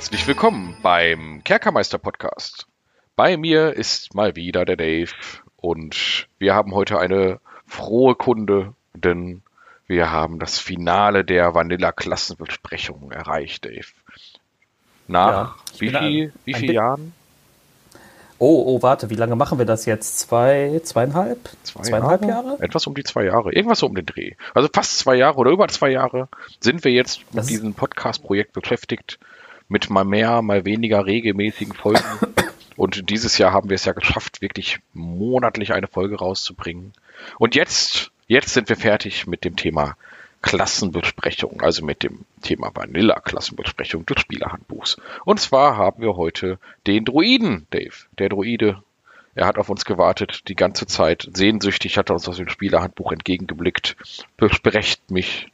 Herzlich willkommen beim Kerkermeister Podcast. Bei mir ist mal wieder der Dave und wir haben heute eine frohe Kunde, denn wir haben das Finale der Vanilla-Klassenbesprechung erreicht, Dave. Nach Ja, wie, viel, wie vielen Jahren? Oh, oh, warte, wie lange machen wir das jetzt? Zwei, zweieinhalb? Zwei zweieinhalb Jahre? Etwas um die zwei Jahre. Irgendwas so um den Dreh. Also fast zwei Jahre oder über zwei Jahre sind wir jetzt mit Das- diesem Podcast-Projekt beschäftigt. Mit mal mehr, mal weniger regelmäßigen Folgen. Und dieses Jahr haben wir es ja geschafft, wirklich monatlich eine Folge rauszubringen. Und jetzt, jetzt sind wir fertig mit dem Thema Klassenbesprechung, also mit dem Thema Vanilla-Klassenbesprechung des Spielerhandbuchs. Und zwar haben wir heute den Druiden, Dave. Der Druide, er hat auf uns gewartet die ganze Zeit. Sehnsüchtig hat er uns aus dem Spielerhandbuch entgegengeblickt. Besprecht mich.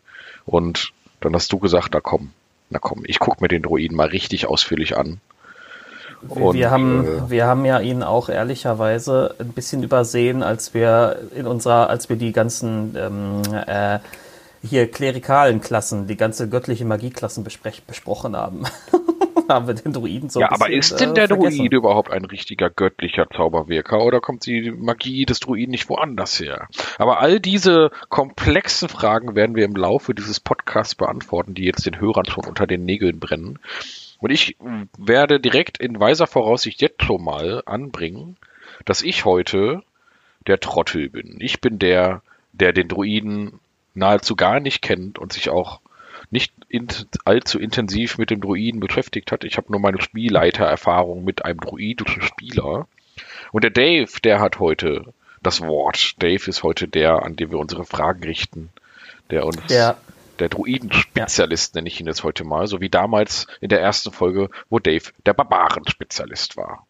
Und dann hast du gesagt, na komm, na komm, ich guck mir den Druiden mal richtig ausführlich an. Wir, Und, wir, haben, äh, wir haben ja ihn auch ehrlicherweise ein bisschen übersehen, als wir in unserer, als wir die ganzen ähm, äh, hier klerikalen Klassen, die ganze göttliche Magieklassen besprochen haben. haben wir den Druiden so ja, aber bisschen, ist denn äh, der vergessen. Druide überhaupt ein richtiger göttlicher Zauberwirker oder kommt die Magie des Druiden nicht woanders her? Aber all diese komplexen Fragen werden wir im Laufe dieses Podcasts beantworten, die jetzt den Hörern schon unter den Nägeln brennen. Und ich werde direkt in weiser Voraussicht jetzt schon mal anbringen, dass ich heute der Trottel bin. Ich bin der, der den Druiden nahezu gar nicht kennt und sich auch nicht in, allzu intensiv mit dem Druiden beschäftigt hat. Ich habe nur meine Spielleitererfahrung mit einem druidischen Spieler. Und der Dave, der hat heute das Wort. Dave ist heute der, an dem wir unsere Fragen richten, der uns Der, der Druiden-Spezialist nenne ich ihn jetzt heute mal, so wie damals in der ersten Folge, wo Dave der Barbaren-Spezialist war.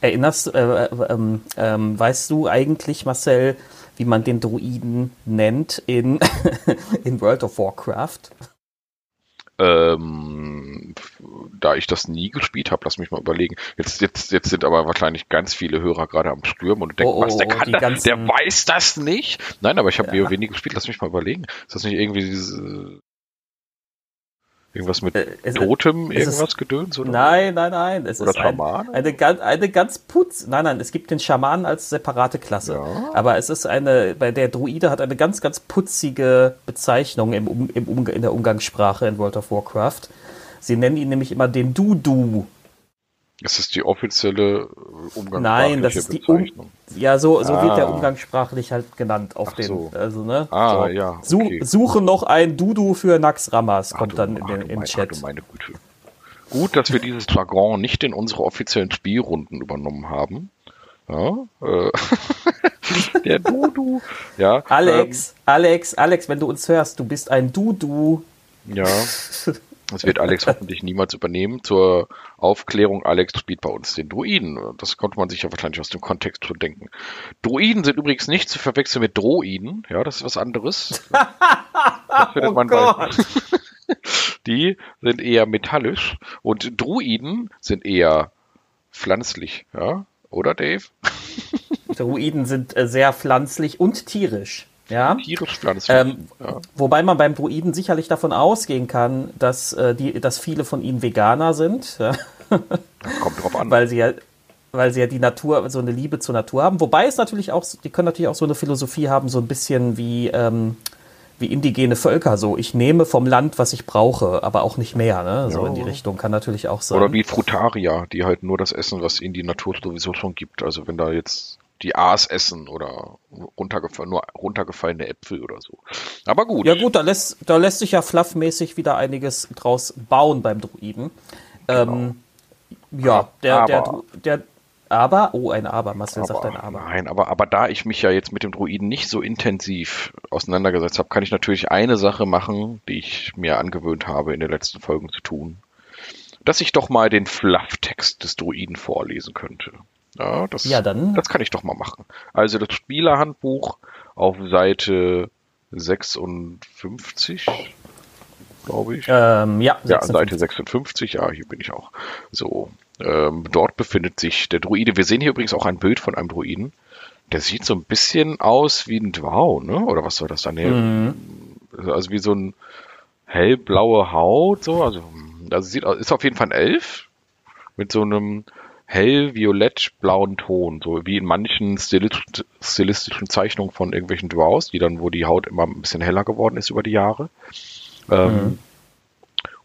erinnerst, äh, äh, ähm, ähm, weißt du eigentlich, Marcel, wie man den Druiden nennt in, in World of Warcraft? Ähm, da ich das nie gespielt habe, lass mich mal überlegen. Jetzt, jetzt, jetzt sind aber wahrscheinlich ganz viele Hörer gerade am Stürmen und denken, Oh, oh, was, der oh, kann das? der weiß das nicht? Nein, aber ich habe Ja. WoW nie gespielt, lass mich mal überlegen. Ist das nicht irgendwie diese, irgendwas mit Äh, es- Totem, es ist- irgendwas Gedöns? Oder? Nein, nein, nein. Es Oder ist ein, Schaman? eine, ganz, eine ganz putz. Nein, nein, es gibt den Schamanen als separate Klasse. Ja. Aber es ist eine, bei der Druide hat eine ganz, ganz putzige Bezeichnung im, im in der Umgangssprache in World of Warcraft. Sie nennen ihn nämlich immer den Dudu. Das ist die offizielle umgangssprachliche Nein, das ist die um Bezeichnung. Ja, so, so wird der Ah. umgangssprachlich halt genannt auf Ach den. so. Also, ne? Ah, so. ja, okay. Suche noch ein Dudu für Nax Ramas, Ach kommt du- dann in den, im mein- Chat. Ach meine Güte. Gut, dass wir dieses Jargon nicht in unsere offiziellen Spielrunden übernommen haben. Ja, äh, der Dudu. Ja, Alex, Alex, Alex, wenn du uns hörst, du bist ein Dudu. Ähm, ja, das wird Alex hoffentlich niemals übernehmen. Zur Aufklärung, Alex spielt bei uns den Druiden. Das konnte man sich ja wahrscheinlich aus dem Kontext schon denken. Druiden sind übrigens nicht zu verwechseln mit Droiden. Ja, das ist was anderes. Das findet Oh man bei, Gott. Die sind eher metallisch und Druiden sind eher pflanzlich, ja? Oder Dave? Druiden sind äh, sehr pflanzlich und tierisch. Ja. Tierisch. Ähm, ja. Wobei man beim Druiden sicherlich davon ausgehen kann, dass, äh, die, dass viele von ihnen Veganer sind, ja, Kommt drauf an. weil sie ja, weil sie ja die Natur, so eine Liebe zur Natur haben. Wobei es natürlich auch, die können natürlich auch so eine Philosophie haben, so ein bisschen wie, ähm, wie indigene Völker. So, ich nehme vom Land, was ich brauche, aber auch nicht mehr. Ne? So Ja. in die Richtung kann natürlich auch sein. Oder wie Frutarier, die halt nur das essen, was ihnen die Natur sowieso schon gibt. Also wenn da jetzt die Aas essen oder runtergefallen, nur runtergefallene Äpfel oder so. Aber gut. Ja gut, da lässt, da lässt sich ja fluffmäßig wieder einiges draus bauen beim Druiden. Ähm, ja, der, der, Aber- Dru- der, aber, oh, ein Aber, Marcel sagt ein Aber, Aber. nein, aber, aber da ich mich ja jetzt mit dem Druiden nicht so intensiv auseinandergesetzt habe, kann ich natürlich eine Sache machen, die ich mir angewöhnt habe, in den letzten Folgen zu tun. Dass ich doch mal den Flufftext des Druiden vorlesen könnte. Ja, das, Ja, dann. das kann ich doch mal machen. Also das Spielerhandbuch auf Seite 56, glaube ich. Ähm, ja, Ja, 56. Seite 56, ja, hier bin ich auch. So, ähm, dort befindet sich der Druide. Wir sehen hier übrigens auch ein Bild von einem Druiden. Der sieht so ein bisschen aus wie ein Dwau, ne? Oder was soll das dann? Mhm. Also wie so ein hellblaue Haut, so, also Also sieht, ist auf jeden Fall ein Elf mit so einem hell-violett-blauen Ton, so wie in manchen stilistisch, stilistischen Zeichnungen von irgendwelchen Dwarfs, die dann, wo die Haut immer ein bisschen heller geworden ist über die Jahre. Ähm, mhm.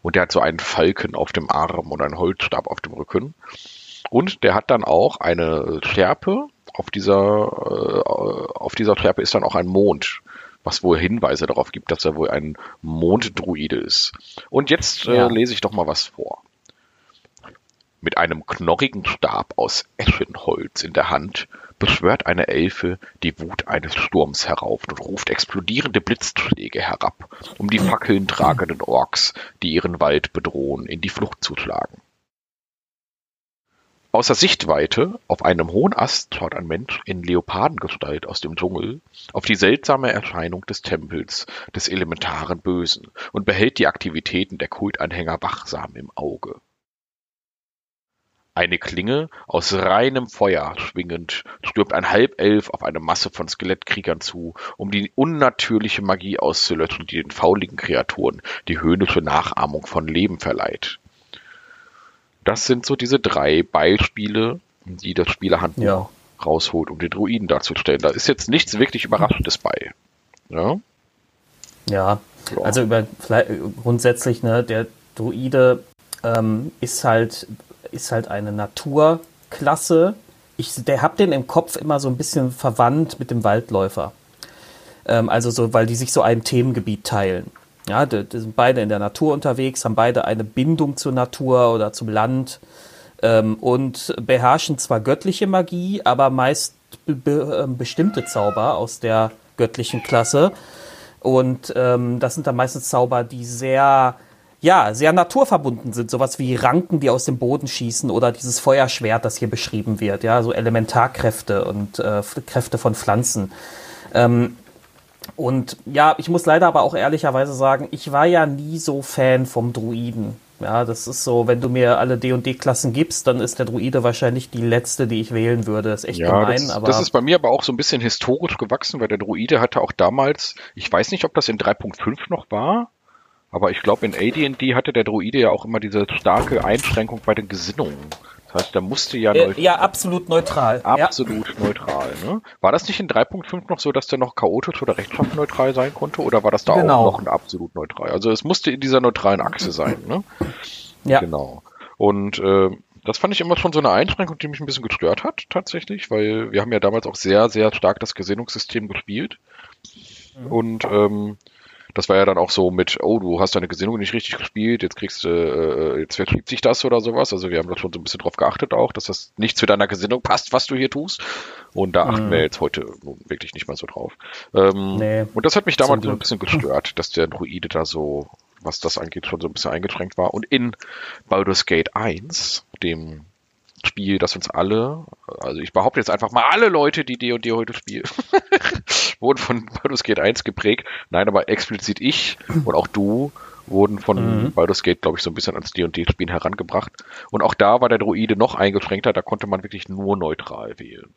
Und der hat so einen Falken auf dem Arm und einen Holzstab auf dem Rücken. Und der hat dann auch eine Schärpe. Auf dieser, äh, auf dieser Schärpe ist dann auch ein Mond, was wohl Hinweise darauf gibt, dass er wohl ein Monddruide ist. Und jetzt äh, ja. lese ich doch mal was vor. Mit einem knorrigen Stab aus Eschenholz in der Hand beschwört eine Elfe die Wut eines Sturms herauf und ruft explodierende Blitzschläge herab, um die Fackeln tragenden Orks, die ihren Wald bedrohen, in die Flucht zu schlagen. Außer Sichtweite auf einem hohen Ast schaut ein Mensch in Leopardengestalt aus dem Dschungel auf die seltsame Erscheinung des Tempels des elementaren Bösen und behält die Aktivitäten der Kultanhänger wachsam im Auge. Eine Klinge aus reinem Feuer schwingend stürmt ein Halbelf auf eine Masse von Skelettkriegern zu, um die unnatürliche Magie auszulöschen, die den fauligen Kreaturen die höhnische Nachahmung von Leben verleiht. Das sind so diese drei Beispiele, die das Spielerhandbuch ja. rausholt, um den Druiden darzustellen. Da ist jetzt nichts wirklich Überraschendes bei. Ja, ja, ja. also über, grundsätzlich, ne, der Druide ähm, ist halt ist halt eine Naturklasse. Ich der hab den im Kopf immer so ein bisschen verwandt mit dem Waldläufer. Ähm, also so, weil die sich so ein Themengebiet teilen. Ja, die, die, sind beide in der Natur unterwegs, haben beide eine Bindung zur Natur oder zum Land ähm, und beherrschen zwar göttliche Magie, aber meist be be ähm, bestimmte Zauber aus der göttlichen Klasse. Und ähm, das sind dann meistens Zauber, die sehr ja, sehr naturverbunden sind. Sowas wie Ranken, die aus dem Boden schießen oder dieses Feuerschwert, das hier beschrieben wird. Ja, so Elementarkräfte und äh, Kräfte von Pflanzen. Ähm, und ja, ich muss leider aber auch ehrlicherweise sagen, ich war ja nie so Fan vom Druiden. Ja, das ist so, wenn du mir alle D&D-Klassen gibst, dann ist der Druide wahrscheinlich die letzte, die ich wählen würde. Das ist echt ja, gemein. Das, aber das ist bei mir aber auch so ein bisschen historisch gewachsen, weil der Druide hatte auch damals, ich weiß nicht, ob das in 3.5 noch war, aber ich glaube, in AD&D hatte der Druide ja auch immer diese starke Einschränkung bei den Gesinnungen. Das heißt, da musste ja... Äh, ja, absolut neutral. Absolut ja. neutral. Ne? War das nicht in 3.5 noch so, dass der noch chaotisch oder rechtschaffen neutral sein konnte? Oder war das da genau. auch noch ein absolut neutral? Also es musste in dieser neutralen Achse sein. Ne? Ja. Genau. Und äh, das fand ich immer schon so eine Einschränkung, die mich ein bisschen gestört hat, tatsächlich, weil wir haben ja damals auch sehr, sehr stark das Gesinnungssystem gespielt. Mhm. Und ähm, das war ja dann auch so mit, oh, du hast deine Gesinnung nicht richtig gespielt, jetzt kriegst du, äh, jetzt verschiebt sich das oder sowas. Also wir haben da schon so ein bisschen drauf geachtet auch, dass das nicht zu deiner Gesinnung passt, was du hier tust. Und da achten mhm. wir jetzt heute wirklich nicht mal so drauf. Ähm, nee, und das hat mich damals so ein bisschen gestört, dass der Druide da so, was das angeht, schon so ein bisschen eingeschränkt war. Und in Baldur's Gate 1, dem Spiel, das uns alle, also ich behaupte jetzt einfach mal alle Leute, die D&D heute spielen, wurden von Baldur's Gate 1 geprägt. Nein, aber explizit ich und auch du wurden von mhm. Baldur's Gate, glaube ich, so ein bisschen ans D&D-Spielen herangebracht. Und auch da war der Druide noch eingeschränkter, da konnte man wirklich nur neutral wählen.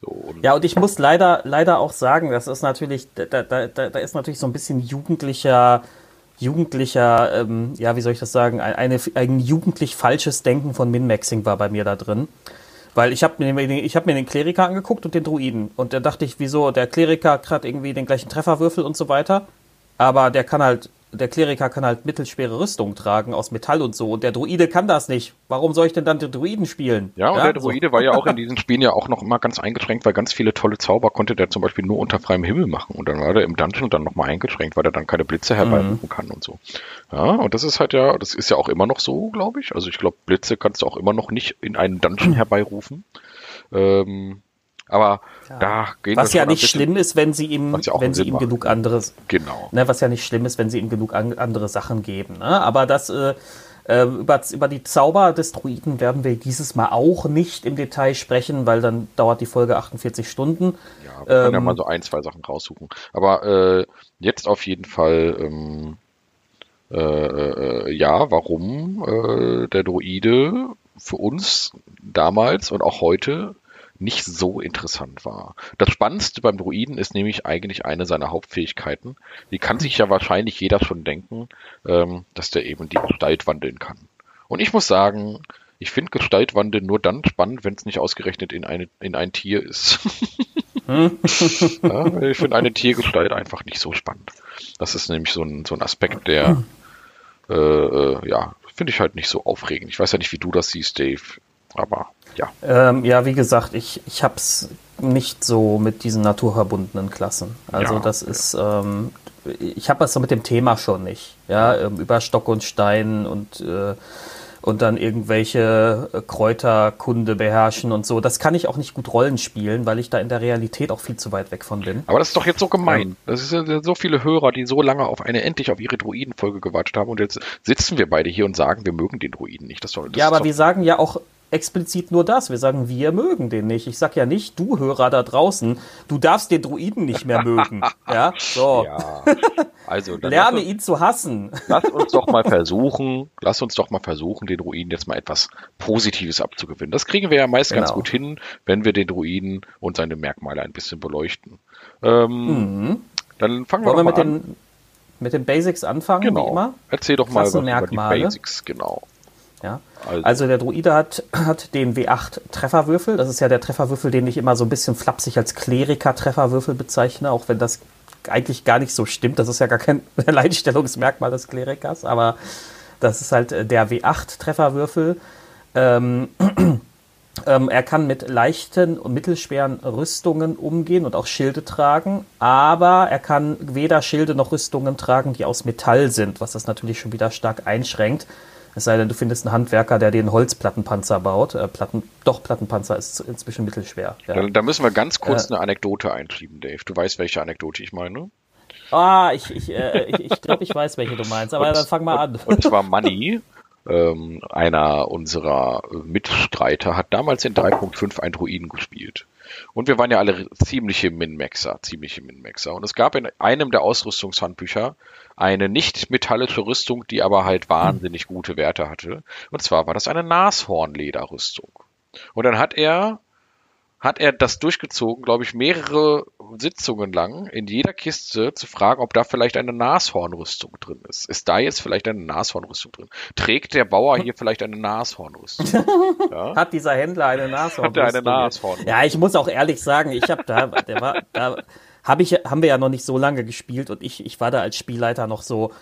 So, und ja, und ich muss leider, leider auch sagen, das ist natürlich, da, da, da, da ist natürlich so ein bisschen jugendlicher jugendlicher, ähm, ja, wie soll ich das sagen, eine, ein jugendlich falsches Denken von Min-Maxing war bei mir da drin. Weil ich habe mir, ich hab mir den Kleriker angeguckt und den Druiden. Und da dachte ich, wieso, der Kleriker hat irgendwie den gleichen Trefferwürfel und so weiter. Aber der kann halt der Kleriker kann halt mittelschwere Rüstung tragen aus Metall und so und der Druide kann das nicht. Warum soll ich denn dann den Druiden spielen? Ja, und ja, der Druide so. war ja auch in diesen Spielen ja auch noch immer ganz eingeschränkt, weil ganz viele tolle Zauber konnte der zum Beispiel nur unter freiem Himmel machen und dann war der im Dungeon dann nochmal eingeschränkt, weil er dann keine Blitze herbeirufen mhm. kann und so. Ja, und das ist halt ja, das ist ja auch immer noch so, glaube ich. Also ich glaube, Blitze kannst du auch immer noch nicht in einen Dungeon herbeirufen. Ähm, aber ja. da gehen Was ja nicht schlimm ist, wenn sie ihm, ja wenn sie ihm genug anderes. Genau. Ne, was ja nicht schlimm ist, wenn sie ihm genug an, andere Sachen geben. Ne? Aber das äh, äh, über, über die Zauber des Druiden werden wir dieses Mal auch nicht im Detail sprechen, weil dann dauert die Folge 48 Stunden. Ja, wir ähm, können ja mal so ein, zwei Sachen raussuchen. Aber äh, jetzt auf jeden Fall. Ähm, äh, äh, ja, warum äh, der Druide für uns damals und auch heute nicht so interessant war. Das Spannendste beim Druiden ist nämlich eigentlich eine seiner Hauptfähigkeiten. Die kann sich ja wahrscheinlich jeder schon denken, ähm, dass der eben die Gestalt wandeln kann. Und ich muss sagen, ich finde Gestaltwandel nur dann spannend, wenn es nicht ausgerechnet in, eine, in ein Tier ist. ja, ich finde eine Tiergestalt einfach nicht so spannend. Das ist nämlich so ein, so ein Aspekt, der, äh, äh, ja, finde ich halt nicht so aufregend. Ich weiß ja nicht, wie du das siehst, Dave, aber ja. Ähm, ja, wie gesagt, ich, ich habe es nicht so mit diesen naturverbundenen Klassen. Also ja, das ist, ähm, ich habe es so mit dem Thema schon nicht. Ja, ähm, über Stock und Stein und äh, und dann irgendwelche äh, Kräuterkunde beherrschen und so. Das kann ich auch nicht gut Rollen spielen, weil ich da in der Realität auch viel zu weit weg von bin. Aber das ist doch jetzt so gemein. Das sind ja so viele Hörer, die so lange auf eine endlich auf ihre Druidenfolge gewartet haben und jetzt sitzen wir beide hier und sagen, wir mögen den Druiden nicht. Das, das ja, aber wir sagen ja auch explizit nur das. Wir sagen, wir mögen den nicht. Ich sag ja nicht, du Hörer da draußen, du darfst den Druiden nicht mehr mögen. ja, so. Ja, also lerne uns, ihn zu hassen. Lass uns doch mal versuchen, lass uns doch mal versuchen, den Druiden jetzt mal etwas Positives abzugewinnen. Das kriegen wir ja meist genau. ganz gut hin, wenn wir den Druiden und seine Merkmale ein bisschen beleuchten. Ähm, mhm. Dann fangen wir, Wollen wir mit an. Den, mit den Basics anfangen, genau. wie immer. Erzähl doch mal über die Basics, genau. Ja? Also. also. der Druide hat, hat den W8 Trefferwürfel. Das ist ja der Trefferwürfel, den ich immer so ein bisschen flapsig als Kleriker-Trefferwürfel bezeichne, auch wenn das eigentlich gar nicht so stimmt. Das ist ja gar kein Alleinstellungsmerkmal des Klerikers, aber das ist halt äh, der W8 Trefferwürfel. Ähm, ähm, er kann mit leichten und mittelschweren Rüstungen umgehen und auch Schilde tragen, aber er kann weder Schilde noch Rüstungen tragen, die aus Metall sind, was das natürlich schon wieder stark einschränkt. Es sei denn, du findest einen Handwerker, der den Holzplattenpanzer baut. Äh, Platten, doch, Plattenpanzer ist inzwischen mittelschwer. Ja. Da, da, müssen wir ganz kurz äh, eine Anekdote einschieben, Dave. Du weißt, welche Anekdote ich meine? Ah, ich, ich, äh, ich, ich glaube, ich weiß, welche du meinst, aber und, dann fang mal an. Und, und zwar Money, ähm, einer unserer Mitstreiter, hat damals in 3.5 ein Druiden gespielt. Und wir waren ja alle ziemliche Min-Maxer, ziemliche Min-Maxer. Und es gab in einem der Ausrüstungshandbücher eine nicht metallische Rüstung, die aber halt wahnsinnig gute Werte hatte. Und zwar war das eine Nashornlederrüstung. Und dann hat er hat er das durchgezogen, glaube ich, mehrere Sitzungen lang in jeder Kiste zu fragen, ob da vielleicht eine Nashornrüstung drin ist. Ist da jetzt vielleicht eine Nashornrüstung drin? Trägt der Bauer hier vielleicht eine Nashornrüstung? Ja? Hat dieser Händler eine Nashornrüstung? Hat er eine Nashornrüstung? Ja, ich muss auch ehrlich sagen, ich habe da, der war, da habe ich, haben wir ja noch nicht so lange gespielt und ich, ich war da als Spielleiter noch so,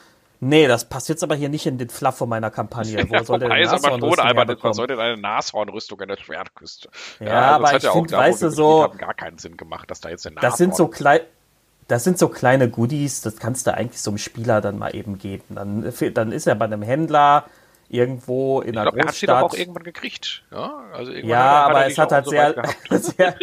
Nee, das passt jetzt aber hier nicht in den Fluff von meiner Kampagne. Wo soll denn eine Nashornrüstung aber soll denn eine Nashornrüstung an der Schwertküste? Ja, ja aber ich finde, weißt du, so... Haben gar keinen Sinn gemacht, dass da jetzt eine Das sind so klein... Das sind so kleine Goodies, das kannst du eigentlich so einem Spieler dann mal eben geben. Dann, dann ist er bei einem Händler, irgendwo in einer glaub, Großstadt. Er hat sie doch auch irgendwann gekriegt. Ja, also irgendwann ja aber es hat halt so sehr, sehr,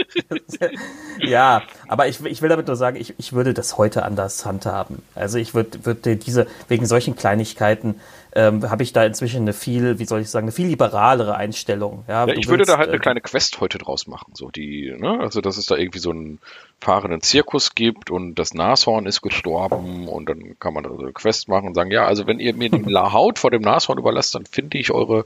sehr, ja, aber ich, ich will damit nur sagen, ich, ich würde das heute anders handhaben. Also ich würde, würde diese, wegen solchen Kleinigkeiten, ähm, habe ich da inzwischen eine viel, wie soll ich sagen, eine viel liberalere Einstellung. Ja, ja ich würde willst, da halt eine äh, kleine Quest heute draus machen. So die, ne? Also dass es da irgendwie so einen fahrenden Zirkus gibt und das Nashorn ist gestorben und dann kann man also eine Quest machen und sagen, ja, also wenn ihr mir die Haut vor dem Nashorn überlasst, dann finde ich eure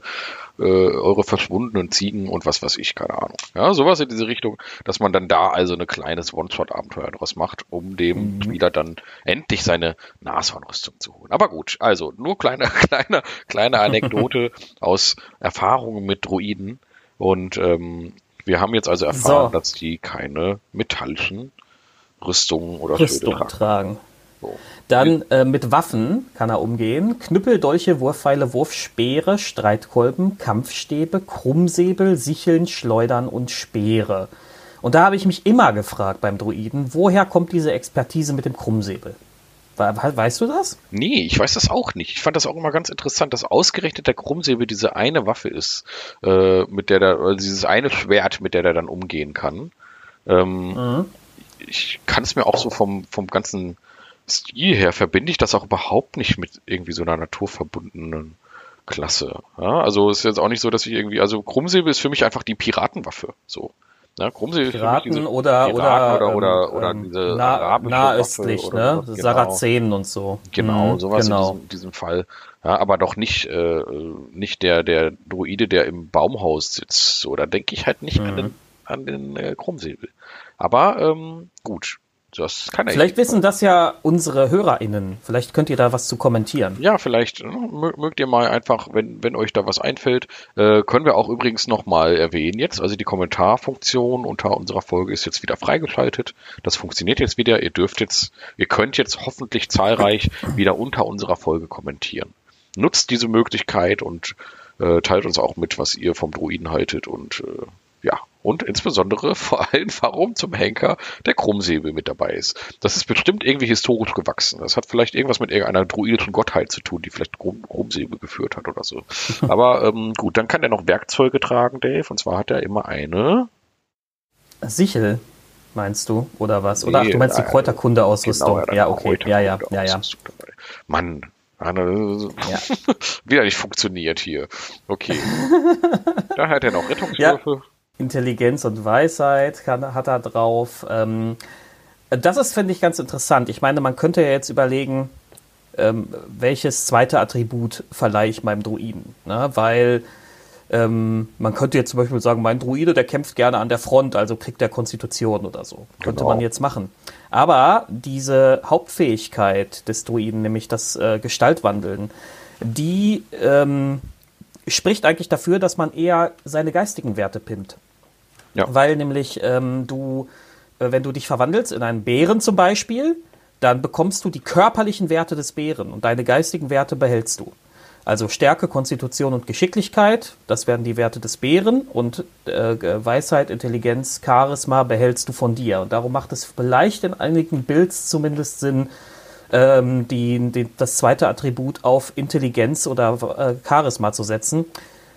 äh, eure verschwundenen Ziegen und was weiß ich, keine Ahnung. Ja, sowas in diese Richtung, dass man dann da also ein kleines One-Shot-Abenteuer draus macht, um dem mhm. Spieler dann endlich seine Nashornrüstung zu holen. Aber gut, also nur kleine, kleine, kleine Anekdote aus Erfahrungen mit Druiden und ähm, wir haben jetzt also erfahren, so. dass die keine metallischen Rüstungen oder Rüstung tragen. tragen. So. Dann äh, mit Waffen kann er umgehen. Knüppel, Dolche, Wurfpfeile, Wurfspeere, Streitkolben, Kampfstäbe, Krummsäbel, Sicheln, Schleudern und Speere. Und da habe ich mich immer gefragt beim Druiden, woher kommt diese Expertise mit dem Krummsäbel? Weißt du das? Nee, ich weiß das auch nicht. Ich fand das auch immer ganz interessant, dass ausgerechnet der Krummsäbel diese eine Waffe ist, äh, mit der der, oder dieses eine Schwert, mit der der dann umgehen kann. Ähm, mhm. Ich kann es mir auch so vom, vom ganzen Stil her verbinde ich das auch überhaupt nicht mit irgendwie so einer naturverbundenen Klasse. Ja, also ist jetzt auch nicht so, dass ich irgendwie, also Krummsäbel ist für mich einfach die Piratenwaffe. So. Ja, Krummsäbel Piraten ist für mich diese oder, Piraten oder, oder, ähm, oder, ähm, diese nah, arabische nahöstlich, Waffe ne? Genau. Sarazenen und so. Genau, mhm, sowas genau. in diesem, diesem Fall. Ja, aber doch nicht, äh, nicht der, der Druide, der im Baumhaus sitzt. So, da denke ich halt nicht mhm. an den an den äh, Krummsäbel. Aber ähm, gut, das kann er Vielleicht wissen das ja unsere HörerInnen. Vielleicht könnt ihr da was zu kommentieren. Ja, vielleicht äh, mögt ihr mal einfach, wenn, wenn euch da was einfällt, äh, können wir auch übrigens nochmal erwähnen jetzt. Also die Kommentarfunktion unter unserer Folge ist jetzt wieder freigeschaltet. Das funktioniert jetzt wieder. Ihr dürft jetzt, ihr könnt jetzt hoffentlich zahlreich wieder unter unserer Folge kommentieren. Nutzt diese Möglichkeit und äh, teilt uns auch mit, was ihr vom Druiden haltet und äh, und insbesondere vor allem, warum zum Henker der Krummsäbel mit dabei ist. Das ist bestimmt irgendwie historisch gewachsen. Das hat vielleicht irgendwas mit irgendeiner druidischen Gottheit zu tun, die vielleicht Krummsäbel geführt hat oder so. Aber ähm, gut, dann kann er noch Werkzeuge tragen, Dave. Und zwar hat er immer eine Sichel, meinst du, oder was? Oder ach, du meinst die Kräuterkunde-Ausrüstung? Genau, ja, okay. Ja, ja, ja, ja. Mann, ja. wieder nicht funktioniert hier. Okay. da hat er noch Rettungswürfe. Ja. Intelligenz und Weisheit kann, hat er drauf. Ähm, das ist, finde ich, ganz interessant. Ich meine, man könnte ja jetzt überlegen, ähm, welches zweite Attribut verleihe ich meinem Druiden. Ne? Weil ähm, man könnte jetzt zum Beispiel sagen, mein Druide, der kämpft gerne an der Front, also kriegt der Konstitution oder so. Könnte genau. man jetzt machen. Aber diese Hauptfähigkeit des Druiden, nämlich das äh, Gestaltwandeln, die ähm, spricht eigentlich dafür, dass man eher seine geistigen Werte pimmt. Ja. Weil nämlich ähm, du, äh, wenn du dich verwandelst in einen Bären zum Beispiel, dann bekommst du die körperlichen Werte des Bären und deine geistigen Werte behältst du. Also Stärke, Konstitution und Geschicklichkeit, das werden die Werte des Bären und äh, Weisheit, Intelligenz, Charisma behältst du von dir. Und darum macht es vielleicht in einigen Builds zumindest Sinn, ähm, die, die, das zweite Attribut auf Intelligenz oder äh, Charisma zu setzen.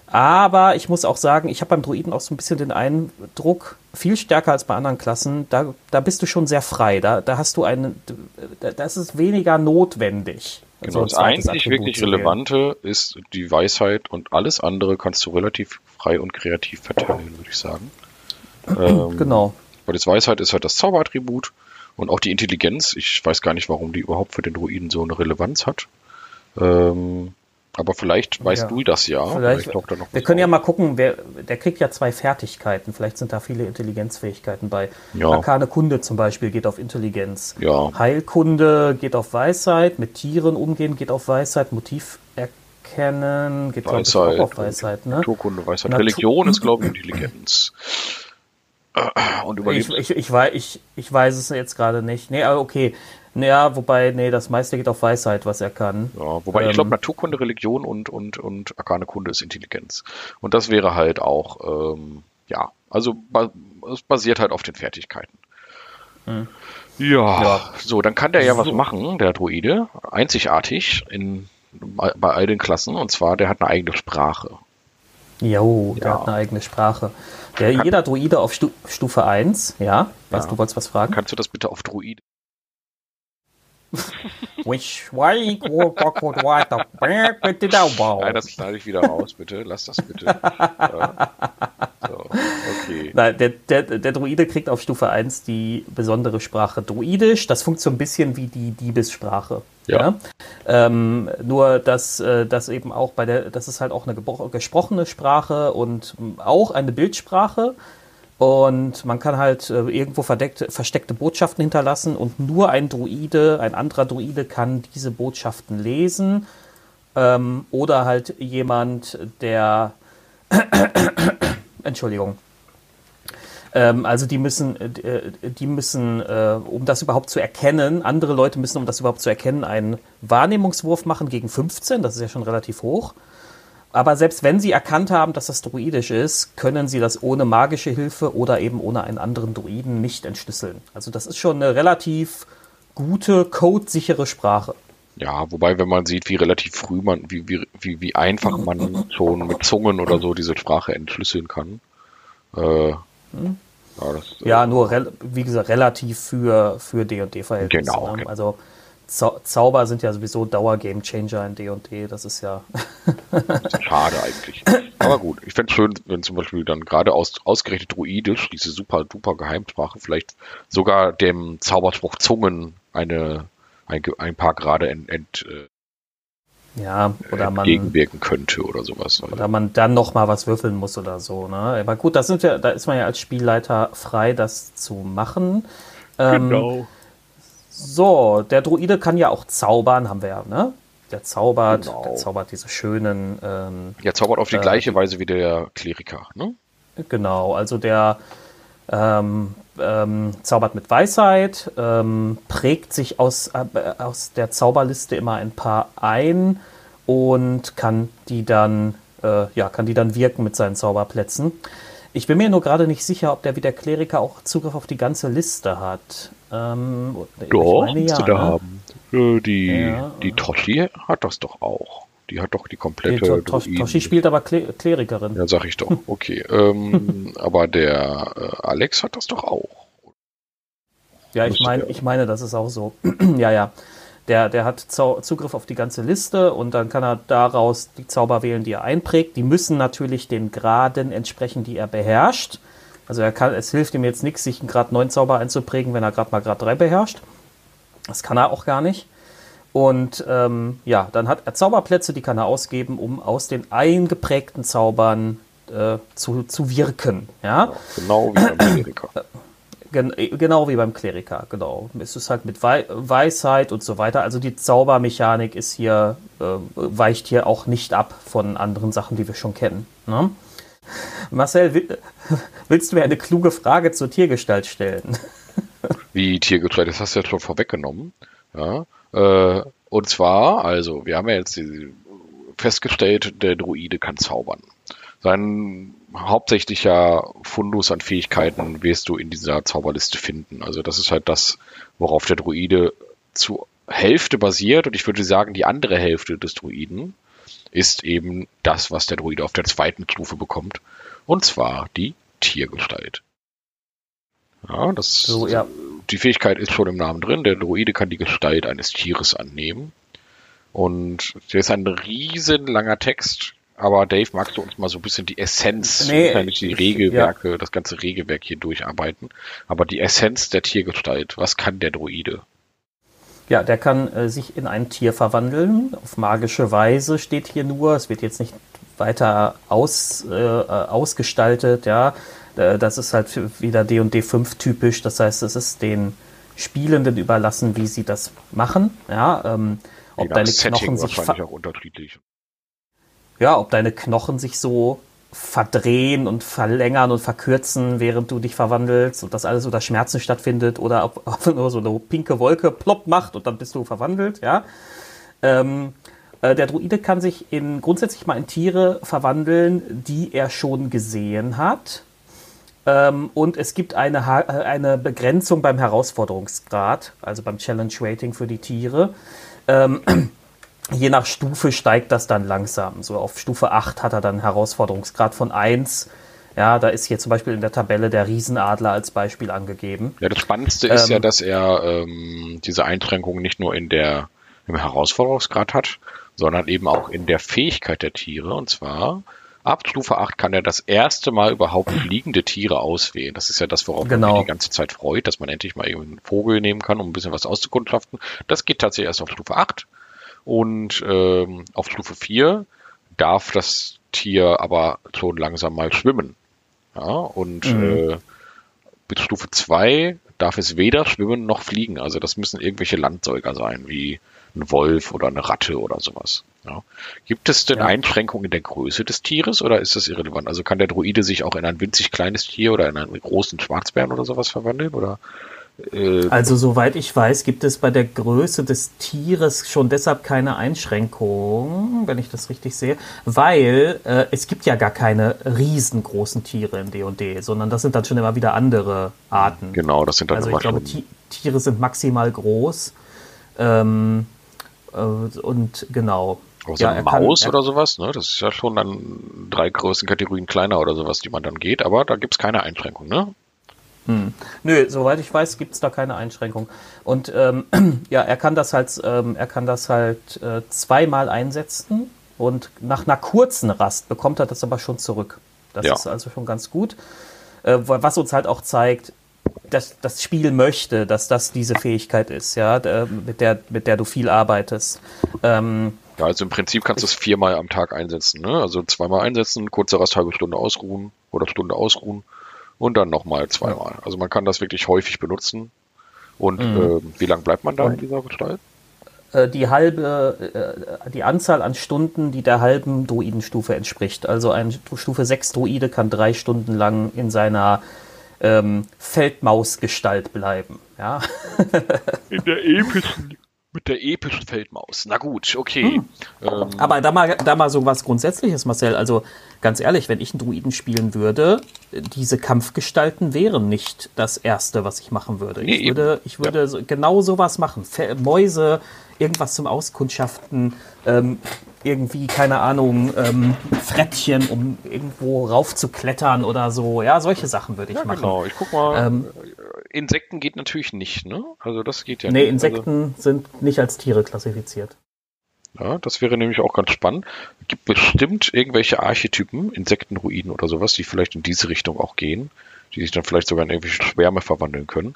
Aber ich muss auch sagen, ich habe beim Druiden auch so ein bisschen den Eindruck, viel stärker als bei anderen Klassen, da, da bist du schon sehr frei. Da, da hast du einen, das ist weniger notwendig. Genau, das einzig wirklich Relevante ist die Weisheit und alles andere kannst du relativ frei und kreativ verteilen, würde ich sagen. ähm, genau. Weil das Weisheit ist halt das Zauberattribut und auch die Intelligenz. Ich weiß gar nicht, warum die überhaupt für den Druiden so eine Relevanz hat. Ähm, aber vielleicht weißt ja. du das ja. Vielleicht, vielleicht wir können auf. ja mal gucken, wer, der kriegt ja zwei Fertigkeiten. Vielleicht sind da viele Intelligenzfähigkeiten bei. Ja. Arkane Kunde zum Beispiel geht auf Intelligenz. Ja. Heilkunde geht auf Weisheit. Mit Tieren umgehen geht auf Weisheit. Motiv erkennen geht Weisheit, ich, auch auf Weisheit. Ne? Naturkunde, Weisheit. Natur Religion ist, glaube ich, Intelligenz. Und ich, ich, ich, weiß, ich, ich weiß es jetzt gerade nicht. Nee, aber okay. Naja, wobei, nee, das meiste geht auf Weisheit, was er kann. Ja, wobei ähm, ich glaube, Naturkunde, Religion und, und, und Arkane Kunde ist Intelligenz. Und das wäre halt auch, ähm, ja, also es basiert halt auf den Fertigkeiten. Hm. Ja, ja, so, dann kann der ja so. was machen, der Druide, einzigartig in, bei, bei all den Klassen, und zwar, der hat eine eigene Sprache. Jo, der ja. hat eine eigene Sprache. Der, jeder Druide auf Stu Stufe 1, ja, was, ja. du wolltest was fragen? Kannst du das bitte auf Druide? Which way Nein, das schneide ich wieder raus, bitte. Lass das bitte. so, okay. Nein, der, der, der Druide kriegt auf Stufe 1 die besondere Sprache Druidisch. Das funktioniert so ein bisschen wie die Diebessprache. Ja. ja? Ähm, nur, dass äh, das eben auch bei der, das ist halt auch eine gesprochene Sprache und auch eine Bildsprache. Und man kann halt äh, irgendwo verdeckt, versteckte Botschaften hinterlassen und nur ein Druide, ein anderer Druide kann diese Botschaften lesen. Ähm, oder halt jemand, der Entschuldigung. Ähm, also die müssen, äh, die müssen, äh, um das überhaupt zu erkennen, andere Leute müssen, um das überhaupt zu erkennen, einen Wahrnehmungswurf machen gegen 15, das ist ja schon relativ hoch. Aber selbst wenn sie erkannt haben, dass das druidisch ist, können sie das ohne magische Hilfe oder eben ohne einen anderen Druiden nicht entschlüsseln. Also das ist schon eine relativ gute, codesichere Sprache. Ja, wobei, wenn man sieht, wie relativ früh man, wie, wie, wie, wie einfach man schon mit Zungen oder so diese Sprache entschlüsseln kann. Äh, hm. ja, das, ja, äh, nur, wie gesagt, relativ für, für D&D-Verhältnisse. Genau, ne? genau. Also Zau Zauber sind ja sowieso Dauer-Game-Changer in D&D, das ist ja... Schade eigentlich. Aber gut, ich fände es schön, wenn zum Beispiel dann gerade aus, ausgerechnet Druidisch, diese super duper Geheimsprache, vielleicht sogar dem Zauberspruch Zungen eine, ein, ein paar Grade ent, ent, äh, ja, oder man gegenwirken könnte oder sowas. Oder man dann noch mal was würfeln muss oder so. Ne? Aber gut, das sind ja, da ist man ja als Spielleiter frei, das zu machen. Ähm, genau. So, der Druide kann ja auch zaubern, haben wir ja, ne? Der zaubert, genau. der zaubert diese schönen. Ähm, ja, zaubert auf die äh, gleiche Weise wie der Kleriker, ne? Genau, also der ähm, ähm, zaubert mit Weisheit, ähm, prägt sich aus, äh, aus der Zauberliste immer ein paar ein und kann die dann, äh, ja, kann die dann wirken mit seinen Zauberplätzen. Ich bin mir nur gerade nicht sicher, ob der wie der Kleriker auch Zugriff auf die ganze Liste hat. Ähm, doch, meine, ja, da ne? haben. Äh, die, ja. die Toshi hat das doch auch. Die hat doch die komplette. Nee, Toshi spielt aber Kle Klerikerin. Ja, sag ich doch. Okay. ähm, aber der äh, Alex hat das doch auch. Ja, ich meine, ich meine, das ist auch so. ja, ja. Der, der hat Zugriff auf die ganze Liste und dann kann er daraus die Zauber wählen, die er einprägt. Die müssen natürlich den Graden entsprechen, die er beherrscht. Also er kann, es hilft ihm jetzt nichts, sich einen Grad 9 Zauber einzuprägen, wenn er gerade mal Grad 3 beherrscht. Das kann er auch gar nicht. Und ähm, ja, dann hat er Zauberplätze, die kann er ausgeben, um aus den eingeprägten Zaubern äh, zu, zu wirken. Ja? Genau wie beim Kleriker. Gen genau wie beim Kleriker, genau. Es ist halt mit Wei Weisheit und so weiter. Also die Zaubermechanik ist hier, äh, weicht hier auch nicht ab von anderen Sachen, die wir schon kennen. Ne? Marcel, will, willst du mir eine kluge Frage zur Tiergestalt stellen? Wie Tiergestalt? Das hast du ja schon vorweggenommen. Ja. Äh, und zwar, also, wir haben ja jetzt festgestellt, der Druide kann zaubern. Sein hauptsächlicher Fundus an Fähigkeiten wirst du in dieser Zauberliste finden. Also das ist halt das, worauf der Druide zu Hälfte basiert. Und ich würde sagen, die andere Hälfte des Druiden ist eben das, was der Druide auf der zweiten Stufe bekommt. Und zwar die Tiergestalt. Ja, das, so, ja. Die Fähigkeit ist schon im Namen drin. Der Druide kann die Gestalt eines Tieres annehmen. Und der ist ein riesen langer Text. Aber Dave, magst du uns mal so ein bisschen die Essenz, nee, nicht die Regelwerke, ja. das ganze Regelwerk hier durcharbeiten, aber die Essenz der Tiergestalt, was kann der Druide? Ja, der kann äh, sich in ein Tier verwandeln. Auf magische Weise steht hier nur. Es wird jetzt nicht weiter aus, äh, ausgestaltet. Ja, äh, das ist halt wieder D&D 5 typisch. Das heißt, es ist den Spielenden überlassen, wie sie das machen. Ja, ähm, ob deine Knochen sich auch unterschiedlich. Ja, ob deine Knochen sich so verdrehen und verlängern und verkürzen, während du dich verwandelst und das alles unter Schmerzen stattfindet oder ob, ob nur so eine pinke Wolke plopp macht und dann bist du verwandelt, ja. Ähm, äh, der Druide kann sich in, grundsätzlich mal in Tiere verwandeln, die er schon gesehen hat. Ähm, und es gibt eine, äh, eine Begrenzung beim Herausforderungsgrad, also beim Challenge Rating für die Tiere. Ähm, je nach Stufe steigt das dann langsam. So auf Stufe 8 hat er dann Herausforderungsgrad von 1. Ja, da ist hier zum Beispiel in der Tabelle der Riesenadler als Beispiel angegeben. Ja, das Spannendste ist ja, ähm, dass er ähm, diese Einschränkungen nicht nur in der, im Herausforderungsgrad hat, sondern eben auch in der Fähigkeit der Tiere. Und zwar ab Stufe 8 kann er das erste Mal überhaupt fliegende Tiere auswählen. Das ist ja das, worauf genau. man sich die ganze Zeit freut, dass man endlich mal einen Vogel nehmen kann, um ein bisschen was auszukundschaften. Das geht tatsächlich erst auf Stufe 8. Und ähm, auf Stufe 4 darf das Tier aber schon langsam mal schwimmen. Ja, und mhm. äh, bis Stufe 2 darf es weder schwimmen noch fliegen. Also das müssen irgendwelche Landsäuger sein, wie ein Wolf oder eine Ratte oder sowas. Ja. Gibt es denn ja. Einschränkungen in der Größe des Tieres oder ist das irrelevant? Also kann der Druide sich auch in ein winzig kleines Tier oder in einen großen Schwarzbären oder sowas verwandeln? Oder äh, also soweit ich weiß, gibt es bei der Größe des Tieres schon deshalb keine Einschränkung, wenn ich das richtig sehe, weil äh, es gibt ja gar keine riesengroßen Tiere in D&D, sondern das sind dann schon immer wieder andere Arten. Genau, das sind dann also ich glaube, Tiere sind maximal groß ähm, äh, und genau. Aber so ja, eine Maus kann, oder sowas, ne? Das ist ja schon dann drei Größenkategorien kleiner oder sowas, die man dann geht, aber da gibt es keine Einschränkung, ne? Hm. Nö, soweit ich weiß, gibt es da keine Einschränkung. Und ähm, ja, er kann das halt, ähm, er kann das halt äh, zweimal einsetzen und nach einer kurzen Rast bekommt er das aber schon zurück. Das ja. ist also schon ganz gut. Äh, was uns halt auch zeigt, dass das Spiel möchte, dass das diese Fähigkeit ist, ja, mit der, mit der du viel arbeitest. Ähm, Ja, also im Prinzip kannst du es viermal am Tag einsetzen. Ne? Also zweimal einsetzen, kurze Rast, halbe Stunde ausruhen oder Stunde ausruhen und dann nochmal zweimal. Also man kann das wirklich häufig benutzen. Und Mhm. äh, wie lange bleibt man da in dieser Gestalt? Äh, die halbe, äh, die Anzahl an Stunden, die der halben Druidenstufe entspricht. Also ein Stufe 6 Druide kann drei Stunden lang in seiner ähm, Feldmausgestalt bleiben. Ja? In der epischen, mit der epischen Feldmaus. Na gut, okay. Ähm, Aber da mal, da mal so was Grundsätzliches, Marcel. Also ganz ehrlich, wenn ich einen Druiden spielen würde, diese Kampfgestalten wären nicht das Erste, was ich machen würde. Nee, ich würde, ich würde so, genau sowas machen. Fe Mäuse, irgendwas zum Auskundschaften, ähm, irgendwie, keine Ahnung, ähm, Frettchen, um irgendwo raufzuklettern oder so. Ja, solche Sachen würde ich ja, machen. genau. Ich guck mal. Ähm, äh, Insekten geht natürlich nicht, ne? Also das geht ja Nee, nicht. Insekten sind nicht als Tiere klassifiziert. Also, ja, das wäre nämlich auch ganz spannend. Es gibt bestimmt irgendwelche Archetypen, Insektenruiden oder sowas, die vielleicht in diese Richtung auch gehen, die sich dann vielleicht sogar in irgendwelche Schwärme verwandeln können.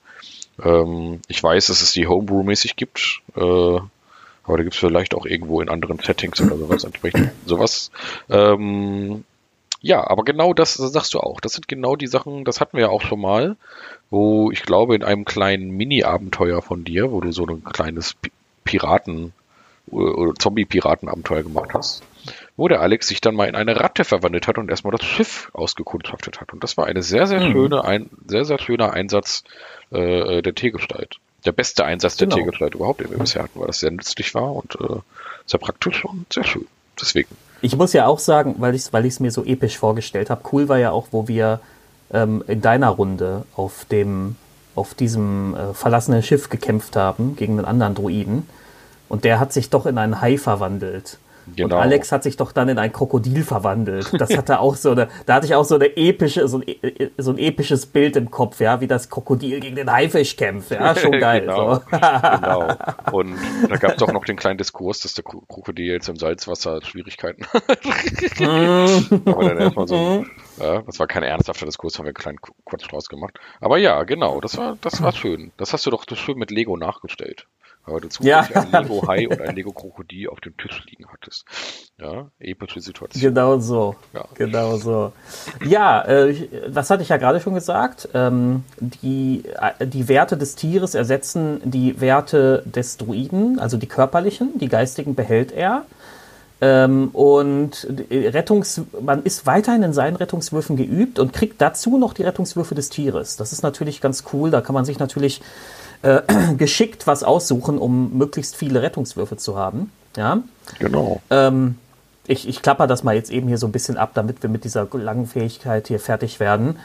Ähm, ich weiß, dass es die Homebrew-mäßig gibt, äh, aber da gibt es vielleicht auch irgendwo in anderen Settings oder sowas entsprechend sowas. Ähm, ja, aber genau das, das sagst du auch. Das sind genau die Sachen, das hatten wir ja auch schon mal, wo ich glaube in einem kleinen Mini-Abenteuer von dir, wo du so ein kleines Pi- Piraten- oder Zombie-Piraten-Abenteuer gemacht hast, wo der Alex sich dann mal in eine Ratte verwandelt hat und erstmal das Schiff ausgekundschaftet hat. Und das war eine sehr, sehr Mhm. schöne, ein sehr, sehr schöner Einsatz äh, der Tiergestalt. Der beste Einsatz der Genau. Tiergestalt überhaupt, den wir bisher hatten, weil das sehr nützlich war und äh, sehr praktisch und sehr schön. Deswegen. Ich muss ja auch sagen, weil ich es weil ich's mir so episch vorgestellt habe, cool war ja auch, wo wir ähm, in deiner Runde auf dem auf diesem äh, verlassenen Schiff gekämpft haben gegen einen anderen Druiden. Und der hat sich doch in einen Hai verwandelt. Genau. Und Alex hat sich doch dann in ein Krokodil verwandelt. Das hatte auch so eine, da hatte ich auch so eine epische, so ein, so ein episches Bild im Kopf, ja, wie das Krokodil gegen den Haifisch kämpft. Ja, schon geil. genau, genau. Und da gab es auch noch den kleinen Diskurs, dass der Kro- Krokodil jetzt im Salzwasser Schwierigkeiten hat. Aber dann erstmal so, ja, das war kein ernsthafter Diskurs, haben wir einen kleinen Qu- Quatsch draus gemacht. Aber ja, genau, das war, das war schön. Das hast du doch schön mit Lego nachgestellt. Weil du Ja. zufällig ein Lego Hai und ein Lego Krokodil auf dem Tisch liegen hattest. Ja, epische Situation. Genau so. Ja. Genau so. Ja, äh, das hatte ich ja gerade schon gesagt. Ähm, die, äh, die Werte des Tieres ersetzen die Werte des Druiden, also die körperlichen, die geistigen behält er. Ähm, und Rettungs man ist weiterhin in seinen Rettungswürfen geübt und kriegt dazu noch die Rettungswürfe des Tieres. Das ist natürlich ganz cool. Da kann man sich natürlich äh, geschickt was aussuchen, um möglichst viele Rettungswürfe zu haben. Ja. Genau. Ähm, ich, ich klapper das mal jetzt eben hier so ein bisschen ab, damit wir mit dieser langen Fähigkeit hier fertig werden.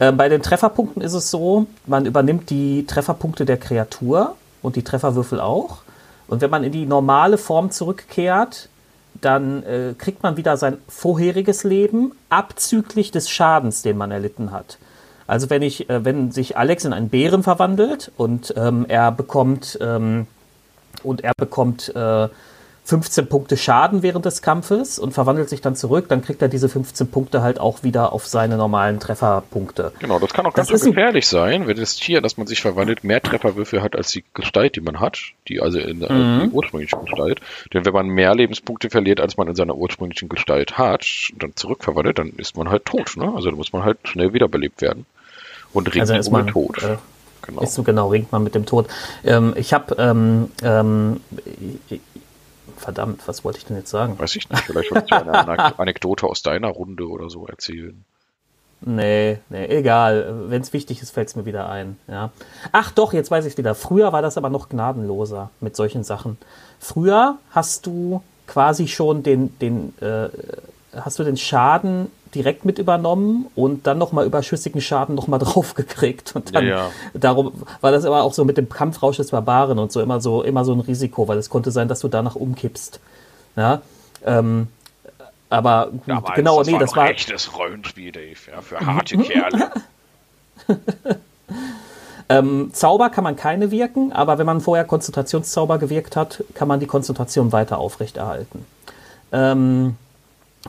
Ähm, bei den Trefferpunkten ist es so, man übernimmt die Trefferpunkte der Kreatur und die Trefferwürfel auch. Und wenn man in die normale Form zurückkehrt, dann äh, kriegt man wieder sein vorheriges Leben abzüglich des Schadens, den man erlitten hat. Also wenn ich, äh, wenn sich Alex in einen Bären verwandelt und ähm, er bekommt ähm, und er bekommt äh, 15 Punkte Schaden während des Kampfes und verwandelt sich dann zurück, dann kriegt er diese 15 Punkte halt auch wieder auf seine normalen Trefferpunkte. Genau, das kann auch ganz gefährlich sein, wenn das Tier, das man sich verwandelt, mehr Trefferwürfel hat als die Gestalt, die man hat, die also in der Mhm. die ursprüngliche Gestalt. Denn wenn man mehr Lebenspunkte verliert, als man in seiner ursprünglichen Gestalt hat, und dann zurückverwandelt, dann ist man halt tot. Ne? Also dann muss man halt schnell wiederbelebt werden. Und ringt Also ist man Tod. äh, genau. ist so genau ringt man mit dem Tod. Ähm, ich habe ähm, ähm, verdammt, was wollte ich denn jetzt sagen? Weiß ich nicht, vielleicht wolltest du eine Anek- Anekdote aus deiner Runde oder so erzählen. Nee, nee, egal. Wenn es wichtig ist, fällt es mir wieder ein. Ja. Ach doch, jetzt weiß ich wieder. Früher war das aber noch gnadenloser mit solchen Sachen. Früher hast du quasi schon den, den, äh, hast du den Schaden direkt mit übernommen und dann nochmal überschüssigen Schaden nochmal draufgekriegt. Und dann, Ja, ja. darum war das immer auch so mit dem Kampfrausch des Barbaren und so immer so, immer so ein Risiko, weil es konnte sein, dass du danach umkippst. Ja. Ähm, aber gut, Damals, genau, das nee, war das war. echtes Rollenspiel, Dave, ja, für harte Kerle. Ähm, Zauber kann man keine wirken, aber wenn man vorher Konzentrationszauber gewirkt hat, kann man die Konzentration weiter aufrechterhalten. Ähm,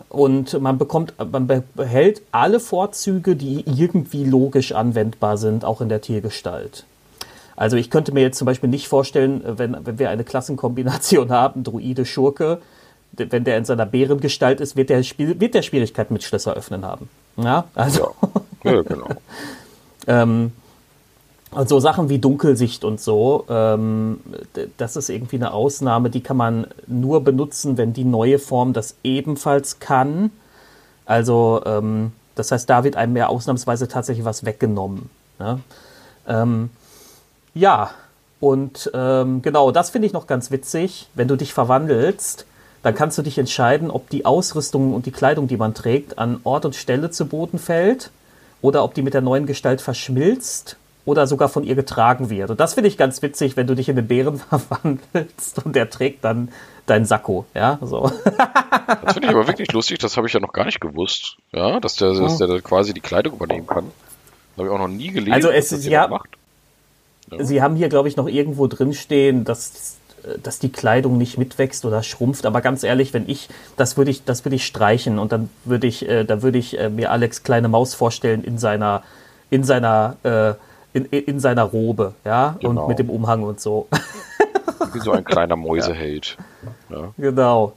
und man bekommt, man behält alle Vorzüge, die irgendwie logisch anwendbar sind, auch in der Tiergestalt. Also ich könnte mir jetzt zum Beispiel nicht vorstellen, wenn, wenn wir eine Klassenkombination haben, Druide, Schurke, wenn der in seiner Bärengestalt ist, wird der, Spiel, wird der Schwierigkeit mit Schlösser öffnen haben. Ja, also. Ja, ja genau. ähm, und so Sachen wie Dunkelsicht und so, ähm, das ist irgendwie eine Ausnahme, die kann man nur benutzen, wenn die neue Form das ebenfalls kann. Also, ähm, das heißt, da wird einem ja ausnahmsweise tatsächlich was weggenommen. Ne? Ähm, ja, und ähm, genau, das finde ich noch ganz witzig. Wenn du dich verwandelst, dann kannst du dich entscheiden, ob die Ausrüstung und die Kleidung, die man trägt, an Ort und Stelle zu Boden fällt oder ob die mit der neuen Gestalt verschmilzt oder sogar von ihr getragen wird. Und das finde ich ganz witzig, wenn du dich in den Bären verwandelst und der trägt dann dein Sakko, ja, so. Das finde ich aber wirklich lustig, das habe ich ja noch gar nicht gewusst, ja, dass der, dass der quasi die Kleidung übernehmen kann. Das habe ich auch noch nie gelesen. Also es, ist ja, macht. Ja. Sie haben hier, glaube ich, noch irgendwo drinstehen, dass, dass die Kleidung nicht mitwächst oder schrumpft. Aber ganz ehrlich, wenn ich, das würde ich, das würde ich streichen und dann würde ich, äh, da würde ich äh, mir Alex kleine Maus vorstellen in seiner, in seiner, äh, in, in seiner Robe, ja, genau. und mit dem Umhang und so. Wie so ein kleiner Mäuseheld. Ja. Genau.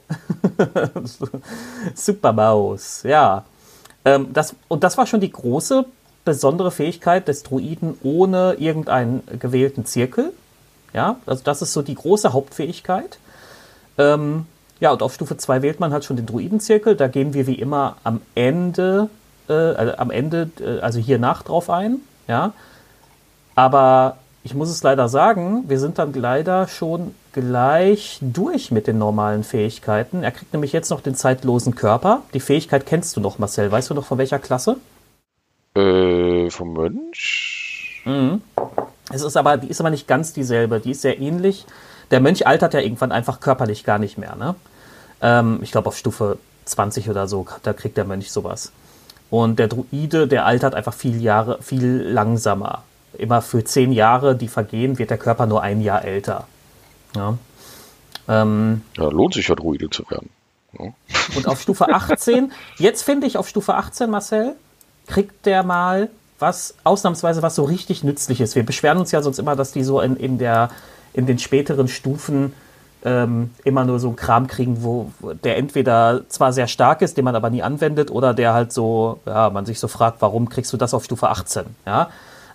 Super Maus, ja. Ähm, das, und das war schon die große besondere Fähigkeit des Druiden ohne irgendeinen gewählten Zirkel. Ja, also das ist so die große Hauptfähigkeit. Ähm, ja, und auf Stufe 2 wählt man halt schon den Druidenzirkel. Da gehen wir wie immer am Ende, äh, also am Ende, äh, also hier nach drauf ein. Ja, aber ich muss es leider sagen, wir sind dann leider schon gleich durch mit den normalen Fähigkeiten. Er kriegt nämlich jetzt noch den zeitlosen Körper. Die Fähigkeit kennst du noch, Marcel. Weißt du noch von welcher Klasse? Äh, vom Mönch? Mhm. Es ist aber, die ist aber nicht ganz dieselbe. Die ist sehr ähnlich. Der Mönch altert ja irgendwann einfach körperlich gar nicht mehr. Ne? Ähm, ich glaube auf Stufe 20 oder so, da kriegt der Mönch sowas. Und der Druide, der altert einfach viel Jahre, viel langsamer. Immer für zehn Jahre, die vergehen, wird der Körper nur ein Jahr älter. Ja, ähm, ja lohnt sich ja Druide zu werden. Ja. Und auf Stufe 18, jetzt finde ich auf Stufe 18, Marcel, kriegt der mal was, ausnahmsweise was so richtig Nützliches. Wir beschweren uns ja sonst immer, dass die so in, in, der, in den späteren Stufen ähm, immer nur so einen Kram kriegen, wo, der entweder zwar sehr stark ist, den man aber nie anwendet, oder der halt so, ja, man sich so fragt, warum kriegst du das auf Stufe 18? Ja.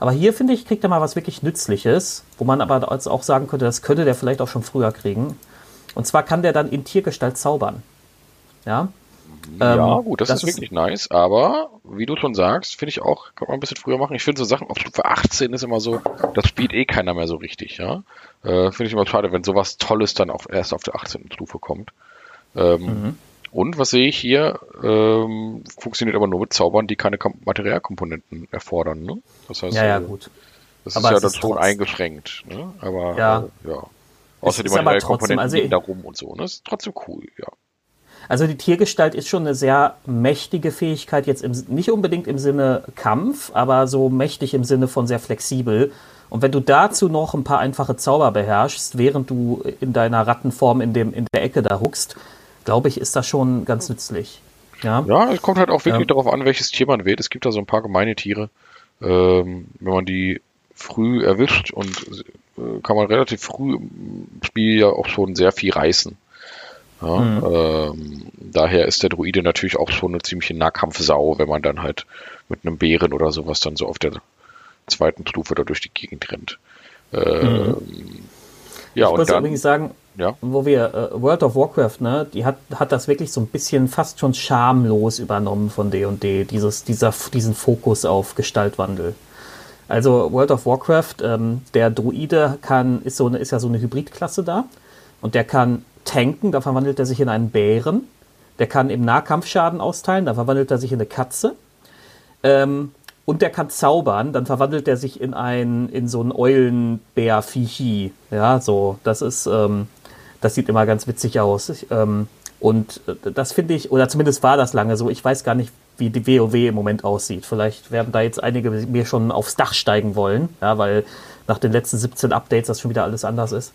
Aber hier finde ich, kriegt er mal was wirklich Nützliches, wo man aber auch sagen könnte, das könnte der vielleicht auch schon früher kriegen. Und zwar kann der dann in Tiergestalt zaubern. Ja. Ja, ähm, gut, das, das ist wirklich nice, aber wie du schon sagst, finde ich auch, kann man ein bisschen früher machen. Ich finde so Sachen auf Stufe 18 ist immer so, das spielt eh keiner mehr so richtig, ja. Äh, finde ich immer schade, wenn sowas Tolles dann auch erst auf der 18. Stufe kommt. Ähm, mhm. Und was sehe ich hier? Ähm, funktioniert aber nur mit Zaubern, die keine Materialkomponenten erfordern, ne? Das heißt, ja, ja, äh, gut. Das aber ist ja dann schon eingeschränkt, ne? Aber ja. Äh, ja. Außer die Materialkomponenten also, da rum und so, ne? Das ist trotzdem cool, ja. Also die Tiergestalt ist schon eine sehr mächtige Fähigkeit, jetzt im, nicht unbedingt im Sinne Kampf, aber so mächtig im Sinne von sehr flexibel. Und wenn du dazu noch ein paar einfache Zauber beherrschst, während du in deiner Rattenform in, dem, in der Ecke da huckst, glaube ich, ist das schon ganz nützlich. Ja, ja es kommt halt auch wirklich ähm, darauf an, welches Tier man wählt. Es gibt da so ein paar gemeine Tiere. Ähm, wenn man die früh erwischt und äh, kann man relativ früh im Spiel ja auch schon sehr viel reißen. Ja, mhm. ähm, daher ist der Druide natürlich auch schon eine ziemliche Nahkampfsau, wenn man dann halt mit einem Bären oder sowas dann so auf der zweiten Stufe da durch die Gegend rennt. Ähm, mhm. Ja, ich und muss dann, übrigens sagen, ja. wo wir äh, World of Warcraft, ne, die hat, hat das wirklich so ein bisschen fast schon schamlos übernommen von D&D, dieses, dieser, diesen Fokus auf Gestaltwandel. Also World of Warcraft, ähm, der Druide kann, ist, so eine, ist ja so eine Hybridklasse da und der kann tanken, da verwandelt er sich in einen Bären. Der kann im Nahkampf Schaden austeilen, da verwandelt er sich in eine Katze. Ähm, und der kann zaubern, dann verwandelt er sich in ein, in so ein Eulenbär-Viechi. Ja, so, das ist, ähm, das sieht immer ganz witzig aus. Ich, ähm, und äh, das finde ich, oder zumindest war das lange so. Ich weiß gar nicht, wie die WoW im Moment aussieht. Vielleicht werden da jetzt einige mir schon aufs Dach steigen wollen, ja, weil nach den letzten 17 Updates das schon wieder alles anders ist.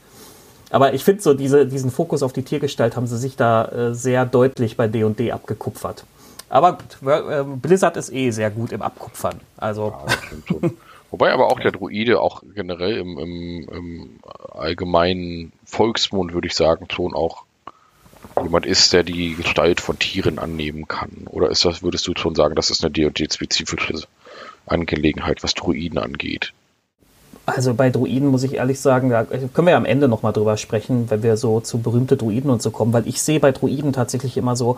Aber ich finde so, diese, diesen Fokus auf die Tiergestalt haben sie sich da äh, sehr deutlich bei D&D abgekupfert. Aber gut, äh, Blizzard ist eh sehr gut im Abkupfern. Also. Ja, Wobei aber auch der Druide auch generell im, im, im allgemeinen Volksmund, würde ich sagen, schon auch jemand ist, der die Gestalt von Tieren annehmen kann? Oder ist das, würdest du schon sagen, das ist eine D&D-spezifische Angelegenheit, was Druiden angeht? Also bei Druiden muss ich ehrlich sagen, da können wir ja am Ende nochmal drüber sprechen, wenn wir so zu berühmte Druiden und so kommen, weil ich sehe bei Druiden tatsächlich immer so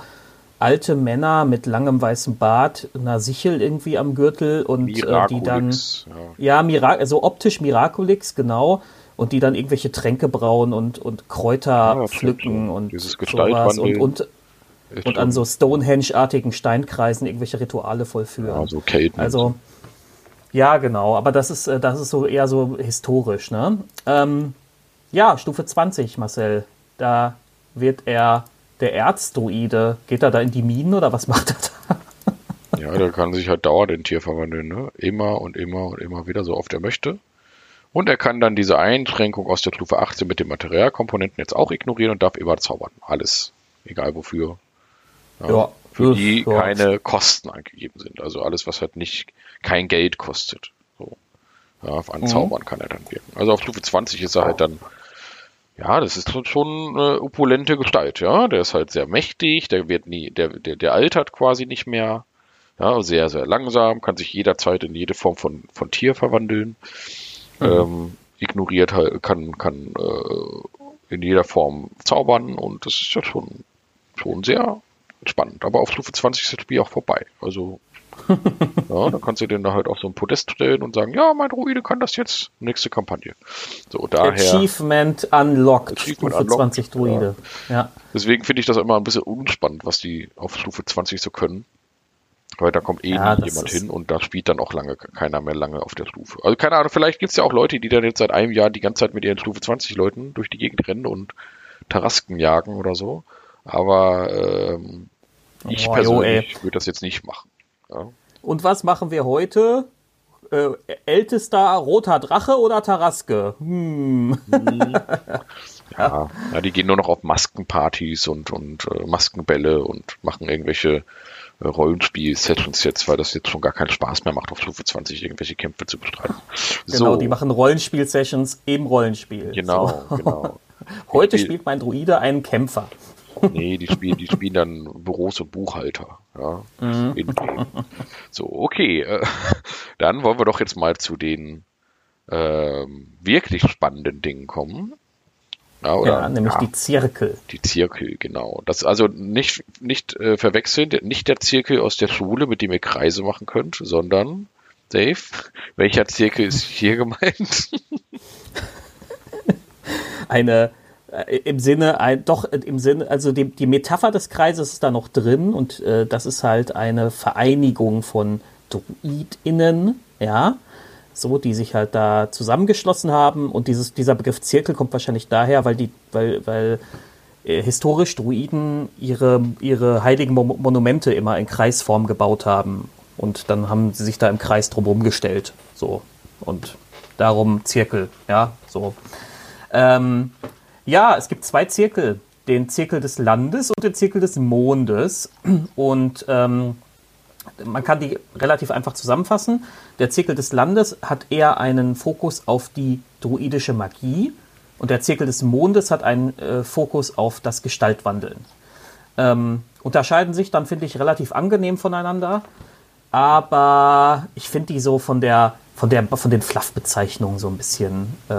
alte Männer mit langem weißem Bart, einer Sichel irgendwie am Gürtel und äh, die dann ja, ja Mira also optisch Miraculix, genau und die dann irgendwelche Tränke brauen und, und Kräuter ja, pflücken und sowas und, und, und an so Stonehenge-artigen Steinkreisen irgendwelche Rituale vollführen. Ja, so Caden also ja, genau, aber das ist, äh, das ist so eher so historisch, ne? Ähm, ja, Stufe 20, Marcel. Da wird er der Erzdruide. Geht er da in die Minen oder was macht er da? ja, der kann sich halt dauernd in Tier verwandeln, ne? Immer und immer und immer wieder, so oft er möchte. Und er kann dann diese Einschränkung aus der Stufe 18 mit den Materialkomponenten jetzt auch ignorieren und darf immer zaubern. Alles. Egal wofür. Ja, ja für die ja. keine Kosten angegeben sind. Also alles, was halt nicht kein Geld kostet. So. Ja, auf Anzaubern mhm. kann er dann wirken. Also auf Stufe 20 ist er halt dann, ja, das ist schon eine opulente Gestalt, ja. Der ist halt sehr mächtig, der wird nie, der, der, der altert quasi nicht mehr. Ja, sehr, sehr langsam, kann sich jederzeit in jede Form von, von Tier verwandeln. Mhm. Ähm, ignoriert halt, kann, kann äh, in jeder Form zaubern und das ist ja schon, schon sehr spannend. Aber auf Stufe 20 ist das Spiel auch vorbei. Also ja, dann kannst du den da halt auf so ein Podest stellen und sagen, ja, mein Druide kann das jetzt. Nächste Kampagne. So, daher. Achievement unlocked. Achievement Stufe unlocked, 20 Druide. Ja. ja. Deswegen finde ich das immer ein bisschen unspannend, was die auf Stufe 20 so können. Weil da kommt eh ja, jemand hin und da spielt dann auch lange keiner mehr lange auf der Stufe. Also keine Ahnung, vielleicht gibt es ja auch Leute, die dann jetzt seit einem Jahr die ganze Zeit mit ihren Stufe 20 Leuten durch die Gegend rennen und Tarasken jagen oder so. Aber ähm, ich oh, persönlich würde das jetzt nicht machen. Ja. Und was machen wir heute? Äh, ältester roter Drache oder Taraske? Hm. hm. Ja, ja, die gehen nur noch auf Maskenpartys und, und äh, Maskenbälle und machen irgendwelche äh, Rollenspiel-Sessions jetzt, weil das jetzt schon gar keinen Spaß mehr macht, auf Stufe 20 irgendwelche Kämpfe zu bestreiten. Genau, so. die machen Rollenspiel-Sessions im Rollenspiel. Genau, so. genau. Heute spielt mein Druide einen Kämpfer. Nee, die spielen, die spielen dann Büros und Buchhalter. Ja, mhm. So, okay. Äh, dann wollen wir doch jetzt mal zu den äh, wirklich spannenden Dingen kommen. Ja, oder, ja nämlich ja, die Zirkel. Die Zirkel, genau. Das also nicht, nicht äh, verwechseln, nicht der Zirkel aus der Schule, mit dem ihr Kreise machen könnt, sondern, Dave, welcher Zirkel ist hier gemeint? Eine im Sinne, doch im Sinne, also die, die Metapher des Kreises ist da noch drin und äh, das ist halt eine Vereinigung von DruidInnen, ja, so, die sich halt da zusammengeschlossen haben und dieses, dieser Begriff Zirkel kommt wahrscheinlich daher, weil die, weil, weil äh, historisch Druiden ihre, ihre heiligen Mo Monumente immer in Kreisform gebaut haben und dann haben sie sich da im Kreis drumherum gestellt, so, und darum Zirkel, ja, so. Ähm, ja, es gibt zwei Zirkel. Den Zirkel des Landes und den Zirkel des Mondes. Und ähm, man kann die relativ einfach zusammenfassen. Der Zirkel des Landes hat eher einen Fokus auf die druidische Magie und der Zirkel des Mondes hat einen äh, Fokus auf das Gestaltwandeln. Ähm, unterscheiden sich dann, finde ich, relativ angenehm voneinander. Aber ich finde die so von der, von der, von den Fluff-Bezeichnungen so ein bisschen äh,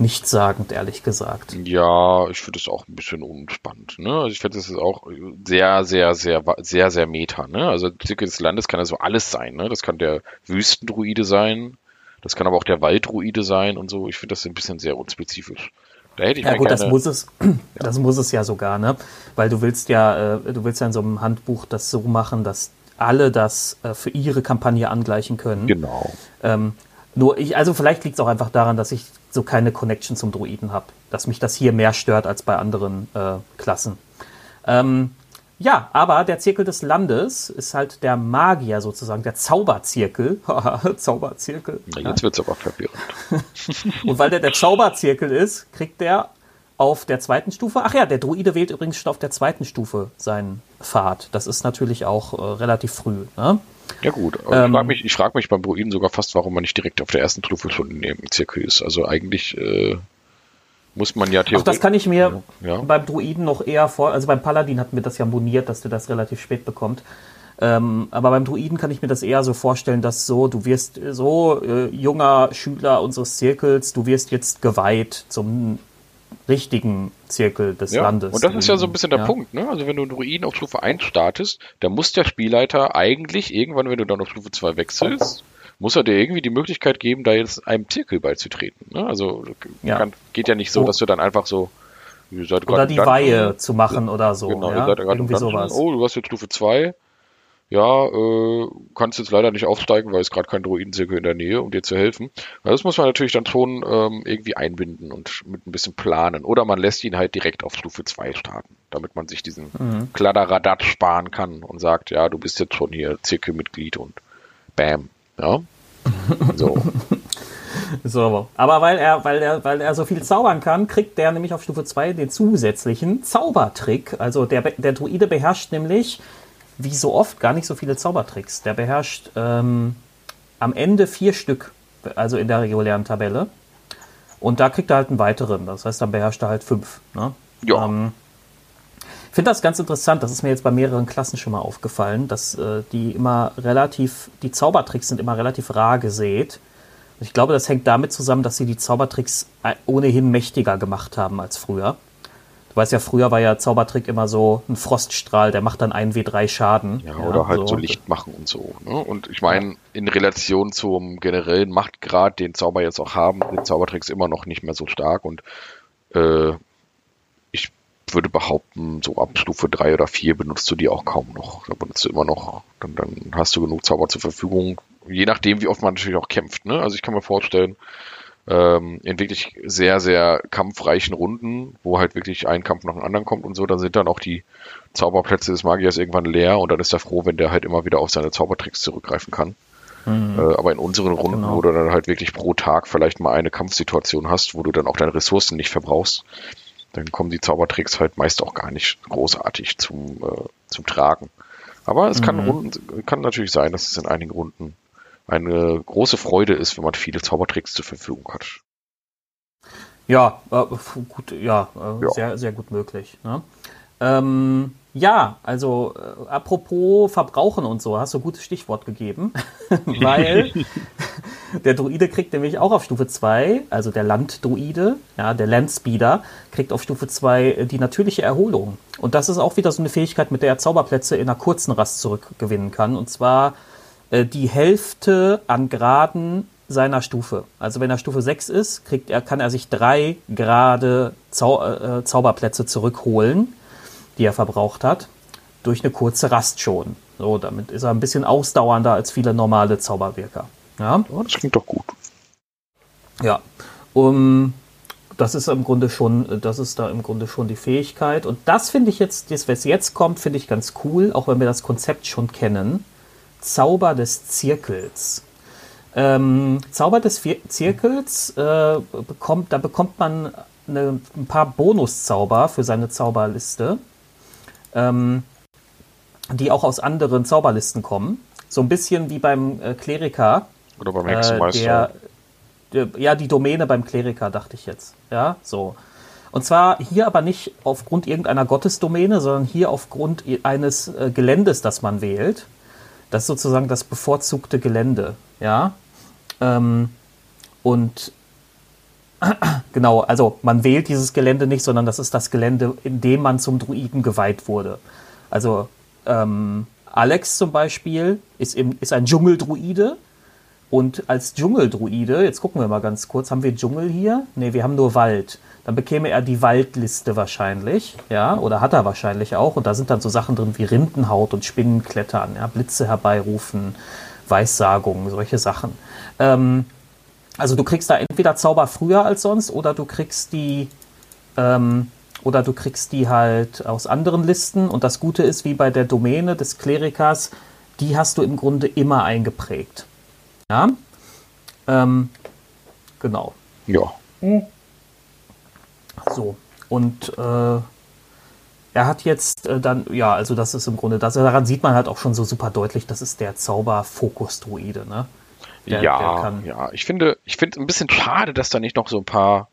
nichtssagend, ehrlich gesagt. Ja, ich finde es auch ein bisschen unspannend. Ne? Also ich finde, es ist auch sehr, sehr, sehr, sehr, sehr meta. Ne? Also Zirkel des Landes kann also alles sein. Ne? Das kann der Wüstendruide sein, das kann aber auch der Walddruide sein und so. Ich finde das ein bisschen sehr unspezifisch. Da hätte ich ja gut, gerne, das muss es, das muss es ja sogar, ne? Weil du willst ja, äh, du willst ja in so einem Handbuch das so machen, dass alle das äh, für ihre Kampagne angleichen können. Genau. Ähm, nur ich, also vielleicht liegt es auch einfach daran, dass ich so keine Connection zum Druiden habe. Dass mich das hier mehr stört als bei anderen äh, Klassen. Ähm, ja, aber der Zirkel des Landes ist halt der Magier sozusagen, der Zauberzirkel. Zauberzirkel. Ja, jetzt wird es aber verwirrend. Und weil der der Zauberzirkel ist, kriegt der auf der zweiten Stufe. Ach ja, der Druide wählt übrigens schon auf der zweiten Stufe seinen Pfad. Das ist natürlich auch äh, relativ früh. Ne? Ja gut, ähm, ich frage mich, frag mich beim Druiden sogar fast, warum man nicht direkt auf der ersten Stufe schon dem Zirkel ist. Also eigentlich, äh, ich mich beim Druiden sogar fast, warum man nicht direkt auf der ersten Stufe schon Zirkel ist. Also eigentlich, muss man ja theoretisch. Ach, das kann ich mir ja. beim Druiden noch eher vor. Also beim Paladin hat mir das ja moniert, dass der das relativ spät bekommt. Ähm, aber beim Druiden kann ich mir das eher so vorstellen, dass so, du wirst so äh, junger Schüler unseres Zirkels, du wirst jetzt geweiht zum richtigen Zirkel des ja, Landes. Und das ist ja so ein bisschen der ja. Punkt, ne? Also wenn du einen Druiden auf Stufe 1 startest, dann muss der Spielleiter eigentlich irgendwann, wenn du dann auf Stufe 2 wechselst, muss er dir irgendwie die Möglichkeit geben, da jetzt einem Zirkel beizutreten. Ne? Also ja. Kann, geht ja nicht so, dass du dann einfach so oder die Weihe zu machen oder so. Genau, ja? irgendwie sowas. Oh, du hast jetzt Stufe 2 ja, äh, kannst jetzt leider nicht aufsteigen, weil es gerade kein Druidenzirkel in der Nähe, um dir zu helfen. Also das muss man natürlich dann schon ähm, irgendwie einbinden und mit ein bisschen planen. Oder man lässt ihn halt direkt auf Stufe 2 starten, damit man sich diesen mhm. Kladderadat sparen kann und sagt, ja, du bist jetzt schon hier Zirkelmitglied und bam. Ja. So. So, aber weil er, weil er, weil er so viel zaubern kann, kriegt der nämlich auf Stufe 2 den zusätzlichen Zaubertrick. Also der, der Druide beherrscht nämlich wie so oft gar nicht so viele Zaubertricks. Der beherrscht ähm, am Ende vier Stück, also in der regulären Tabelle. Und da kriegt er halt einen weiteren. Das heißt, dann beherrscht er halt fünf. Ne? Ja. Ähm, ich finde das ganz interessant. Das ist mir jetzt bei mehreren Klassen schon mal aufgefallen, dass äh, die immer relativ, die Zaubertricks sind immer relativ rar gesät. Und ich glaube, das hängt damit zusammen, dass sie die Zaubertricks äh, ohnehin mächtiger gemacht haben als früher. Du weißt ja, früher war ja Zaubertrick immer so ein Froststrahl, der macht dann 1W3 Schaden. Ja, oder halt so. so Licht machen und so. Ne? Und ich meine, in Relation zum generellen Machtgrad, den Zauber jetzt auch haben, sind Zaubertricks immer noch nicht mehr so stark und äh, ich würde behaupten, so ab Stufe 3 oder 4 benutzt du die auch kaum noch. Da benutzt du immer noch, dann, dann hast du genug Zauber zur Verfügung. Je nachdem, wie oft man natürlich auch kämpft. Ne? Also ich kann mir vorstellen, ähm, in wirklich sehr, sehr kampfreichen Runden, wo halt wirklich ein Kampf nach dem anderen kommt und so, dann sind dann auch die Zauberplätze des Magiers irgendwann leer und dann ist er froh, wenn der halt immer wieder auf seine Zaubertricks zurückgreifen kann. Mhm. Äh, aber in unseren Runden, genau. wo du dann halt wirklich pro Tag vielleicht mal eine Kampfsituation hast, wo du dann auch deine Ressourcen nicht verbrauchst, dann kommen die Zaubertricks halt meist auch gar nicht großartig zum, äh, zum Tragen. Aber es mhm. kann, Runden, kann natürlich sein, dass es in einigen Runden eine große Freude ist, wenn man viele Zaubertricks zur Verfügung hat. Ja, äh, gut, ja, äh, ja, sehr, sehr gut möglich. Ne? Ähm, ja, also äh, apropos Verbrauchen und so, hast du ein gutes Stichwort gegeben, weil der Druide kriegt nämlich auch auf Stufe 2, also der Landdruide, ja, der Landspeeder, kriegt auf Stufe 2 äh, die natürliche Erholung. Und das ist auch wieder so eine Fähigkeit, mit der er Zauberplätze in einer kurzen Rast zurückgewinnen kann. Und zwar äh, die Hälfte an Graden seiner Stufe. Also wenn er Stufe 6 ist, kriegt er, kann er sich drei Grade Zau äh, Zauberplätze zurückholen, die er verbraucht hat, durch eine kurze Rast schon. So, damit ist er ein bisschen ausdauernder als viele normale Zauberwirker. Ja, oh, das klingt doch gut. Ja, um, das ist im Grunde schon, das ist da im Grunde schon die Fähigkeit. Und das finde ich jetzt, das, was jetzt kommt, finde ich ganz cool, auch wenn wir das Konzept schon kennen. Zauber des Zirkels. Ähm, Zauber des Zirkels, äh, bekommt, da bekommt man eine, ein paar Bonuszauber für seine Zauberliste, ähm, die auch aus anderen Zauberlisten kommen. So ein bisschen wie beim äh, Kleriker. Oder beim Hexenmeister. Äh, der, ja, die Domäne beim Kleriker, dachte ich jetzt. Ja, so. Und zwar hier aber nicht aufgrund irgendeiner Gottesdomäne, sondern hier aufgrund eines äh, Geländes, das man wählt. Das ist sozusagen das bevorzugte Gelände, ja. Ähm, und genau, also man wählt dieses Gelände nicht, sondern das ist das Gelände, in dem man zum Druiden geweiht wurde. Also ähm, Alex zum Beispiel ist, im, ist ein Dschungeldruide und als Dschungeldruide, jetzt gucken wir mal ganz kurz, haben wir Dschungel hier? Ne, wir haben nur Wald dann bekäme er die Waldliste wahrscheinlich, ja, oder hat er wahrscheinlich auch. Und da sind dann so Sachen drin wie Rindenhaut und Spinnenklettern, ja, Blitze herbeirufen, Weissagungen, solche Sachen. Ähm, also du kriegst da entweder Zauber früher als sonst oder du kriegst die ähm, oder du kriegst die halt aus anderen Listen. Und das Gute ist, wie bei der Domäne des Klerikers, die hast du im Grunde immer eingeprägt. Ja, ähm, genau. Ja. Hm. So. Und äh, er hat jetzt äh, dann, ja, also das ist im Grunde, das, daran sieht man halt auch schon so super deutlich, das ist der Zauber-Fokus-Druide, ne? Der, ja, der ja, ich finde, ich finde ein bisschen schade, dass da nicht noch so ein paar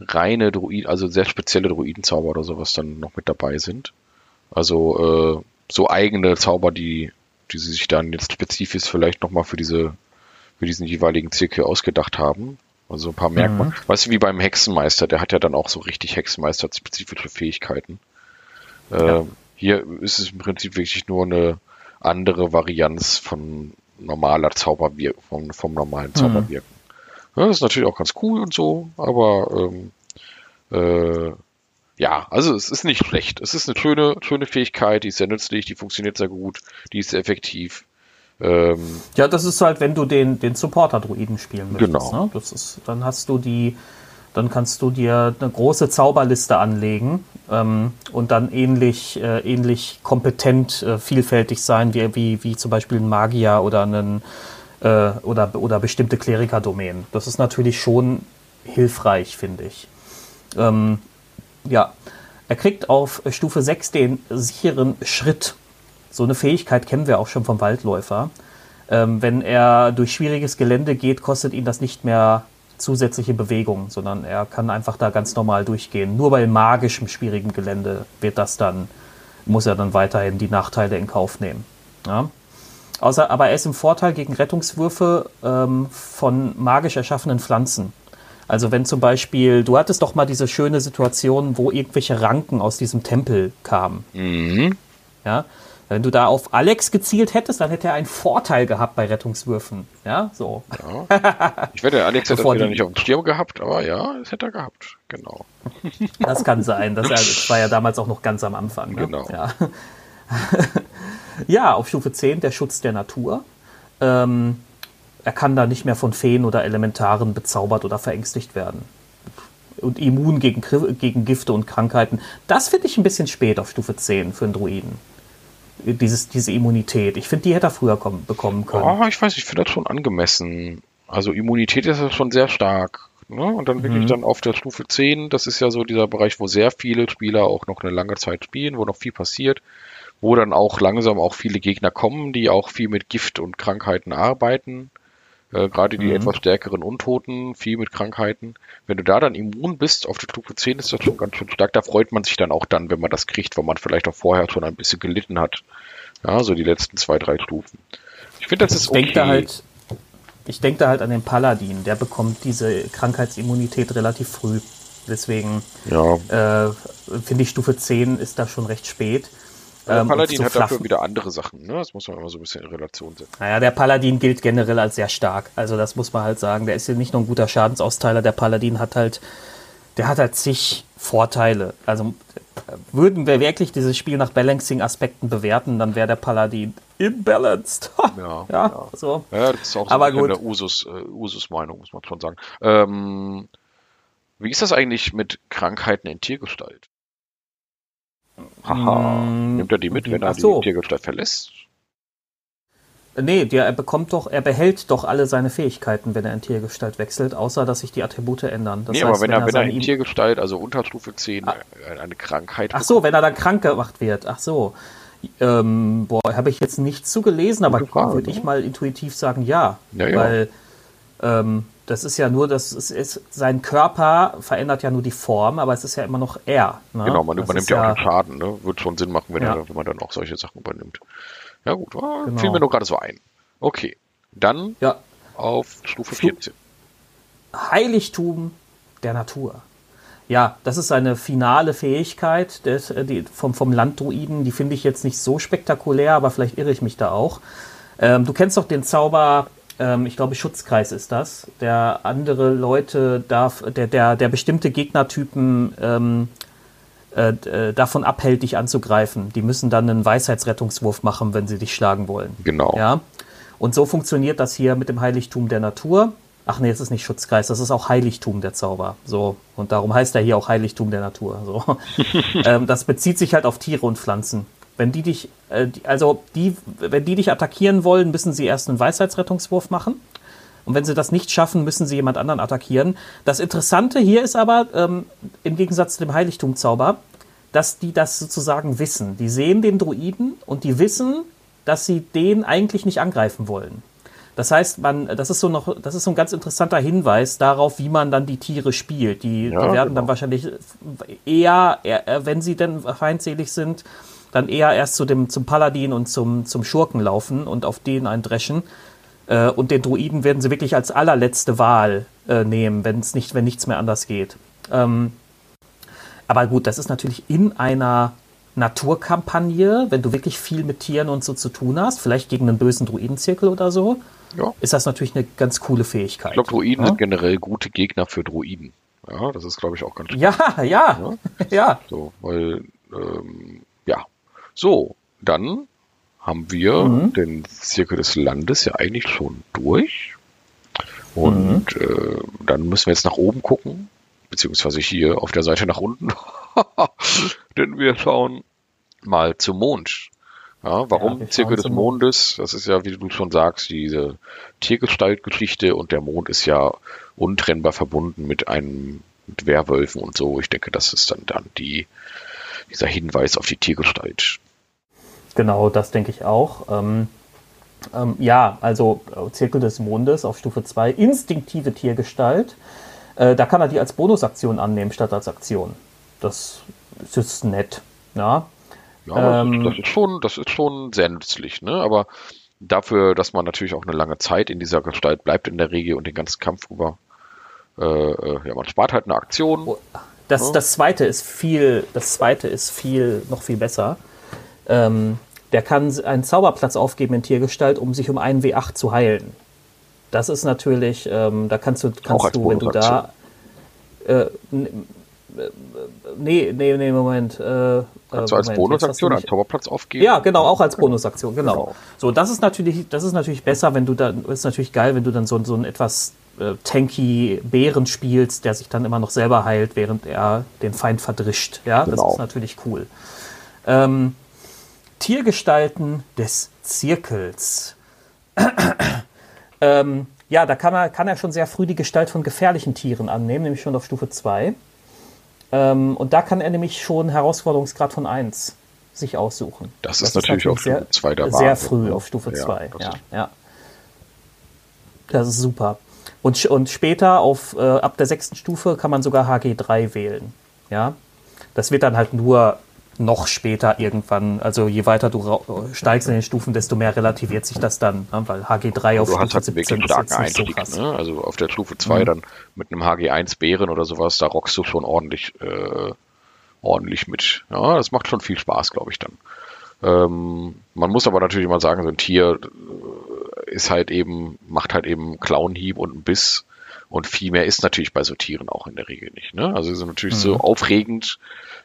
reine Druid, also sehr spezielle Druidenzauber oder sowas dann noch mit dabei sind. Also äh, so eigene Zauber, die, die sie sich dann jetzt spezifisch vielleicht nochmal für diese, für diesen jeweiligen Zirkel ausgedacht haben. Also ein paar Merkmale. Mhm. Weißt du, wie beim Hexenmeister, der hat ja dann auch so richtig Hexenmeister-spezifische Fähigkeiten. Ja. Äh, hier ist es im Prinzip wirklich nur eine andere Varianz von normaler Zauberwirkung, vom, vom normalen mhm. Zauberwirken. Mhm. Ja, das ist natürlich auch ganz cool und so, aber ähm, äh, ja, also es ist nicht schlecht. Es ist eine schöne, schöne Fähigkeit, die ist sehr nützlich, die funktioniert sehr gut, die ist sehr effektiv. Ähm, ja, das ist halt, wenn du den, den Supporter-Druiden spielen möchtest. Genau. Ne? Das ist, dann hast du die, dann kannst du dir eine große Zauberliste anlegen ähm, und dann ähnlich, äh, ähnlich kompetent äh, vielfältig sein, wie, wie, wie zum Beispiel ein Magier oder einen äh, oder, oder bestimmte Kleriker-Domänen. Das ist natürlich schon hilfreich, finde ich. Ähm, ja, er kriegt auf Stufe 6 den sicheren Schritt. So eine Fähigkeit kennen wir auch schon vom Waldläufer. Ähm, wenn er durch schwieriges Gelände geht, kostet ihn das nicht mehr zusätzliche Bewegung, sondern er kann einfach da ganz normal durchgehen. Nur bei magischem schwierigem Gelände wird das dann, muss er dann weiterhin die Nachteile in Kauf nehmen. Ja? Außer, aber er ist im Vorteil gegen Rettungswürfe ähm, von magisch erschaffenen Pflanzen. Also wenn zum Beispiel, du hattest doch mal diese schöne Situation, wo irgendwelche Ranken aus diesem Tempel kamen. Mhm. Ja, wenn du da auf Alex gezielt hättest, dann hätte er einen Vorteil gehabt bei Rettungswürfen. Ja, so. Ja. Ich wette, Alex hätte das wieder nicht auf dem Schirm gehabt, aber ja, das hätte er gehabt. Genau. Das kann sein. Das, das war ja damals auch noch ganz am Anfang. Ne? Genau. Ja. ja, auf Stufe 10 der Schutz der Natur. Ähm, er kann da nicht mehr von Feen oder Elementaren bezaubert oder verängstigt werden. Und immun gegen, gegen Gifte und Krankheiten. Das finde ich ein bisschen spät auf Stufe 10 für einen Druiden. Dieses, diese Immunität. Ich finde, die hätte er früher kommen, bekommen können. Oh, ich weiß, ich finde das schon angemessen. Also Immunität ist ja schon sehr stark. Ne? Und dann wirklich mhm. dann auf der Stufe 10, das ist ja so dieser Bereich, wo sehr viele Spieler auch noch eine lange Zeit spielen, wo noch viel passiert, wo dann auch langsam auch viele Gegner kommen, die auch viel mit Gift und Krankheiten arbeiten. Äh, Gerade die mhm. etwas stärkeren Untoten, viel mit Krankheiten. Wenn du da dann immun bist, auf der Stufe 10 ist das schon ganz schön stark. Da freut man sich dann auch dann, wenn man das kriegt, weil man vielleicht auch vorher schon ein bisschen gelitten hat. Ja, so die letzten zwei, drei Stufen. Ich finde, das ist ich okay. Denke halt, ich denke da halt an den Paladin. Der bekommt diese Krankheitsimmunität relativ früh. Deswegen ja. äh, finde ich, Stufe 10 ist da schon recht spät. Der ähm, Paladin hat dafür wieder andere Sachen, ne? Das muss man immer so ein bisschen in Relation setzen. Naja, der Paladin gilt generell als sehr stark. Also das muss man halt sagen. Der ist ja nicht nur ein guter Schadensausteiler, der Paladin hat halt, der hat halt zig Vorteile. Also würden wir wirklich dieses Spiel nach Balancing-Aspekten bewerten, dann wäre der Paladin imbalanced. ja, ja, ja, so. Ja, das ist auch so Aber gut. eine Usus, äh, Usus-Meinung, muss man schon sagen. Ähm, wie ist das eigentlich mit Krankheiten in Tiergestalt? Haha. Mm, Nimmt er die mit, wenn er so. die Tiergestalt verlässt? Nee, der, er bekommt doch, er behält doch alle seine Fähigkeiten, wenn er in Tiergestalt wechselt, außer dass sich die Attribute ändern. Das nee, heißt, aber wenn, wenn er, wenn er in Tiergestalt, also Unterstufe 10, ah, äh, eine Krankheit Ach so, wenn er dann krank gemacht wird. Ach so. Ähm, boah, habe ich jetzt nicht zugelesen, aber würde ich mal intuitiv sagen, ja. ja, ja. Weil ähm, das ist ja nur, das ist, ist, sein Körper verändert ja nur die Form, aber es ist ja immer noch er. Ne? Genau, man das übernimmt ja auch den Schaden. Ne? Wird schon Sinn machen, wenn, ja. er, wenn man dann auch solche Sachen übernimmt. Ja gut, oh, genau. fiel mir nur gerade so ein. Okay, dann ja. auf Stufe 14. Heiligtum der Natur. Ja, das ist eine finale Fähigkeit des, äh, die, vom, vom Landdruiden. Die finde ich jetzt nicht so spektakulär, aber vielleicht irre ich mich da auch. Ähm, du kennst doch den Zauber ähm, ich glaube, Schutzkreis ist das, der andere Leute darf, der, der, der bestimmte Gegnertypen ähm, äh, äh, davon abhält, dich anzugreifen. Die müssen dann einen Weisheitsrettungswurf machen, wenn sie dich schlagen wollen. Genau. Ja. Und so funktioniert das hier mit dem Heiligtum der Natur. Ach nee, es ist nicht Schutzkreis, das ist auch Heiligtum der Zauber. So. Und darum heißt er hier auch Heiligtum der Natur. So. ähm, das bezieht sich halt auf Tiere und Pflanzen. Wenn die dich, äh, also die, wenn die dich attackieren wollen, müssen sie erst einen Weisheitsrettungswurf machen. Und wenn sie das nicht schaffen, müssen sie jemand anderen attackieren. Das Interessante hier ist aber, ähm, im Gegensatz zu dem Heiligtumzauber, dass die das sozusagen wissen. Die sehen den Druiden und die wissen, dass sie den eigentlich nicht angreifen wollen. Das heißt, man, das ist so noch, das ist so ein ganz interessanter Hinweis darauf, wie man dann die Tiere spielt. Die, Ja, die werden genau. dann wahrscheinlich eher, eher, wenn sie denn feindselig sind, dann eher erst zu dem, zum Paladin und zum, zum Schurken laufen und auf den eindreschen. Äh, und den Druiden werden sie wirklich als allerletzte Wahl äh, nehmen, wenn es nicht, wenn nichts mehr anders geht. Ähm, aber gut, das ist natürlich in einer Naturkampagne, wenn du wirklich viel mit Tieren und so zu tun hast, vielleicht gegen einen bösen Druidenzirkel oder so, Ja. ist das natürlich eine ganz coole Fähigkeit. Ich glaube, Druiden ja? sind generell gute Gegner für Druiden. Ja, das ist, glaube ich, auch ganz ja, ja, ja. So, weil, ähm, ja. So, dann haben wir Mhm. den Zirkel des Landes ja eigentlich schon durch. Und Mhm. äh, dann müssen wir jetzt nach oben gucken, beziehungsweise hier auf der Seite nach unten. Denn wir schauen mal zum Mond. Ja, warum Ja, Zirkel des. Mondes? Das ist ja, wie du schon sagst, diese Tiergestaltgeschichte und der Mond ist ja untrennbar verbunden mit einem mit Werwölfen und so. Ich denke, das ist dann, dann die, dieser Hinweis auf die Tiergestalt. Genau, das denke ich auch. Ähm, ähm, ja, also äh, Zirkel des Mondes auf Stufe 2, instinktive Tiergestalt. Äh, da kann er die als Bonusaktion annehmen statt als Aktion. Das ist nett. Ja, Ja, Ähm, das, ist, schon, das ist schon sehr nützlich, ne? Aber dafür, dass man natürlich auch eine lange Zeit in dieser Gestalt bleibt in der Regel und den ganzen Kampf über, äh, äh, ja, man spart halt eine Aktion. Oh, Das, das zweite ist viel, das zweite ist viel, noch viel besser. Ähm, der kann einen Zauberplatz aufgeben in Tiergestalt, um sich um einen W8 zu heilen. Das ist natürlich, ähm, da kannst du, kannst du, wenn du da. Äh, äh, nee, nee, nee, Moment. Äh, Kannst du als Moment, Bonusaktion einen Zauberplatz aufgeben? ja, genau, auch als Bonusaktion, genau. Genau. So, das ist natürlich, das ist natürlich besser, wenn du dann, ist natürlich geil, wenn du dann so, so einen etwas äh, tanky Bären spielst, der sich dann immer noch selber heilt, während er den Feind verdrischt. Ja, das Genau. ist natürlich cool. Ähm, Tiergestalten des Zirkels. ähm, ja, da kann er, kann er schon sehr früh die Gestalt von gefährlichen Tieren annehmen, nämlich schon auf Stufe 2. Ähm, und da kann er nämlich schon Herausforderungsgrad von 1 sich aussuchen. Das ist natürlich auf sehr, Stufe 2 der Sehr früh auf Stufe Ja, 2. das Ja, ist- ja. Das ist super. Und, und später auf, äh, ab der sechsten Stufe kann man sogar HG3 wählen. Ja. Das wird dann halt nur noch später irgendwann, also je weiter du steigst in den Stufen, desto mehr relativiert sich das dann, ne? weil HG3 auf Du hast Stufe halt einen 17 wirklich ist starken jetzt nicht so Einstieg. krass. ne? Also auf der Stufe 2 dann mit einem HG1 Bären oder sowas, da rockst du schon ordentlich, äh, ordentlich mit. Ja, das macht schon viel Spaß, glaube ich dann. Ähm, man muss aber natürlich mal sagen, so ein Tier äh, ist halt eben, macht halt eben Klauenhieb und einen Biss. Und viel mehr ist natürlich bei so Tieren auch in der Regel nicht. Ne? Also so natürlich so aufregend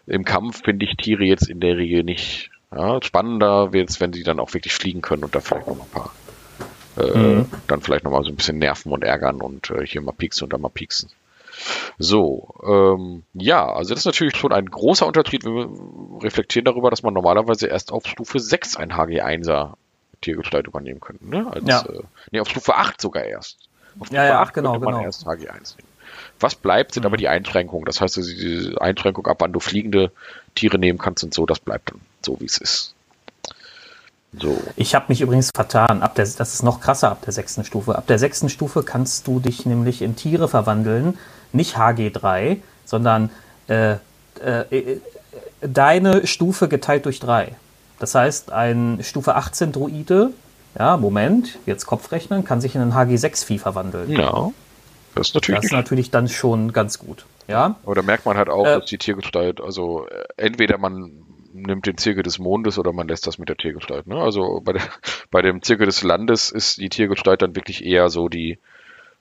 im Kampf finde ich Tiere jetzt in der Regel nicht. Ja, spannender wird es, wenn sie dann auch wirklich fliegen können und da vielleicht noch ein paar äh, dann vielleicht noch mal so ein bisschen nerven und ärgern und äh, hier mal pieksen und da mal pieksen. So, ähm, ja, also das ist natürlich schon ein großer Unterschied. Wir reflektieren darüber, dass man normalerweise erst auf Stufe 6 ein HG1er Tiergestalt übernehmen könnte. Ne? Als, Ja. äh, nee, auf Stufe 8 sogar erst. Auf Stufe Ja, ja, 8 genau, könnte man genau. erst HG1 nehmen. Was bleibt, sind aber die Einschränkungen. Das heißt, diese Einschränkung, ab wann du fliegende Tiere nehmen kannst und so, das bleibt dann so, wie es ist. So. Ich habe mich übrigens vertan. Ab der, das ist noch krasser ab der sechsten Stufe. Ab der sechsten Stufe kannst du dich nämlich in Tiere verwandeln. Nicht HG3, sondern äh, äh, äh, deine Stufe geteilt durch 3. Das heißt, ein Stufe 18 Druide, ja, Moment, jetzt Kopfrechnen, kann sich in ein HG6-Vieh verwandeln. Ja, das ist natürlich Das ist natürlich dann schon ganz gut. Ja, Aber da merkt man halt auch, Äh, dass die Tiergestalt, also äh, entweder man nimmt den Zirkel des Mondes oder man lässt das mit der Tiergestalt. Ne? Also bei, der, bei dem Zirkel des Landes ist die Tiergestalt dann wirklich eher so die,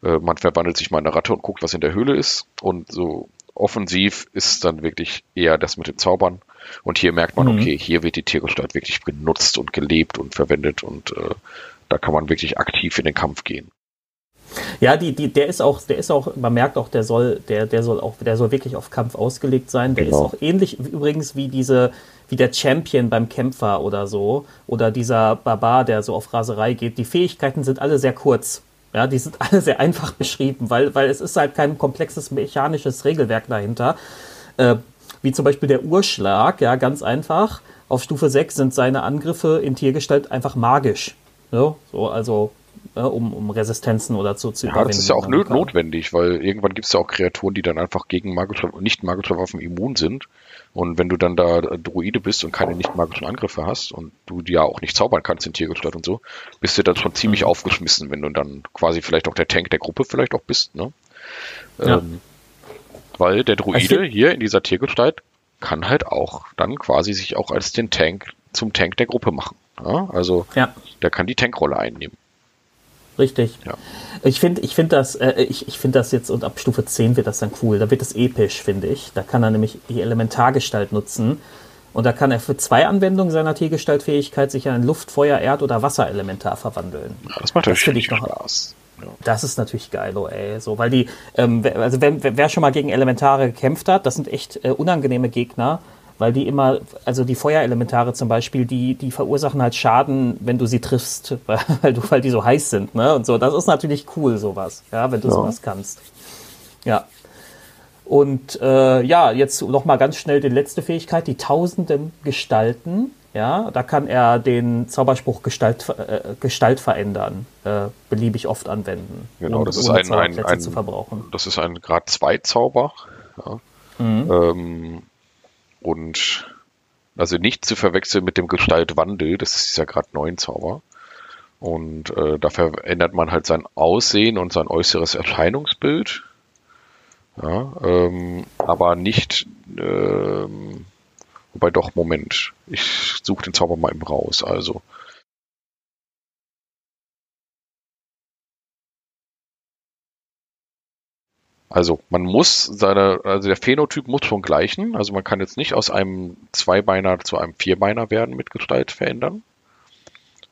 äh, man verwandelt sich mal in eine Ratte und guckt, was in der Höhle ist. Und so offensiv ist dann wirklich eher das mit den Zaubern. Und hier merkt man, Mhm. okay, hier wird die Tiergestalt wirklich genutzt und gelebt und verwendet und äh, da kann man wirklich aktiv in den Kampf gehen. Ja, die, die, der ist auch, der ist auch, man merkt auch, der soll, der, der soll auch, der soll wirklich auf Kampf ausgelegt sein. Der Genau. ist auch ähnlich übrigens wie diese, wie der Champion beim Kämpfer oder so. Oder dieser Barbar, der so auf Raserei geht. Die Fähigkeiten sind alle sehr kurz. Ja, die sind alle sehr einfach beschrieben, weil, weil es ist halt kein komplexes mechanisches Regelwerk dahinter. Äh, wie zum Beispiel der Urschlag, ja, ganz einfach. Auf Stufe 6 sind seine Angriffe in Tiergestalt einfach magisch. Ne? So, also äh, um, um Resistenzen oder so zu Ja, überwinden. das ist ja auch ne? nö- notwendig, weil irgendwann gibt es ja auch Kreaturen, die dann einfach gegen magische, nicht magische Waffen immun sind. Und wenn du dann da Druide bist und keine nicht magischen Angriffe hast und du die ja auch nicht zaubern kannst in Tiergestalt und so, bist du dann schon ziemlich Mhm. aufgeschmissen, wenn du dann quasi vielleicht auch der Tank der Gruppe vielleicht auch bist, ne? Ja. Ähm, weil der Also Druide hier in dieser Tiergestalt kann halt auch dann quasi sich auch als den Tank zum Tank der Gruppe machen. Ja? Also Ja, der kann die Tankrolle einnehmen. Richtig. Ja. Ich finde ich find das, äh, ich, ich find das jetzt, und ab Stufe 10 wird das dann cool. Da wird es episch, finde ich. Da kann er nämlich die Elementargestalt nutzen. Und da kann er für zwei Anwendungen seiner Tiergestaltfähigkeit sich in ein Luft-, Feuer-, Erd- oder Wasserelementar verwandeln. Ja, das macht Das natürlich find ich noch- Spaß. Ja. Das ist natürlich geil, oh ey. So, weil die, ähm, wer- also wer- wer schon mal gegen Elementare gekämpft hat, das sind echt äh, unangenehme Gegner, weil die immer, also die Feuerelementare zum Beispiel, die, die verursachen halt Schaden, wenn du sie triffst, weil, weil du, weil die so heiß sind, ne? Und so. Das ist natürlich cool, sowas, ja, wenn du Ja. sowas kannst. Ja. Und äh, ja, jetzt noch mal ganz schnell die letzte Fähigkeit, die tausenden Gestalten. Ja, da kann er den Zauberspruch Gestalt, äh, Gestalt verändern, äh, beliebig oft anwenden. Genau, das ist ein, ein, ein zu verbrauchen. das ist ein Grad 2 Zauber. Ja. Mhm. Ähm, und also nicht zu verwechseln mit dem Gestaltwandel, das ist ja Grad 9 Zauber. Und äh, dafür ändert man halt sein Aussehen und sein äußeres Erscheinungsbild. Ja, ähm, aber nicht, ähm, wobei doch, Moment, ich suche den Zauber mal eben raus. Also, Also man muss seine, also der Phänotyp muss schon gleichen. Also man kann jetzt nicht aus einem Zweibeiner zu einem Vierbeiner werden mit Gestalt verändern.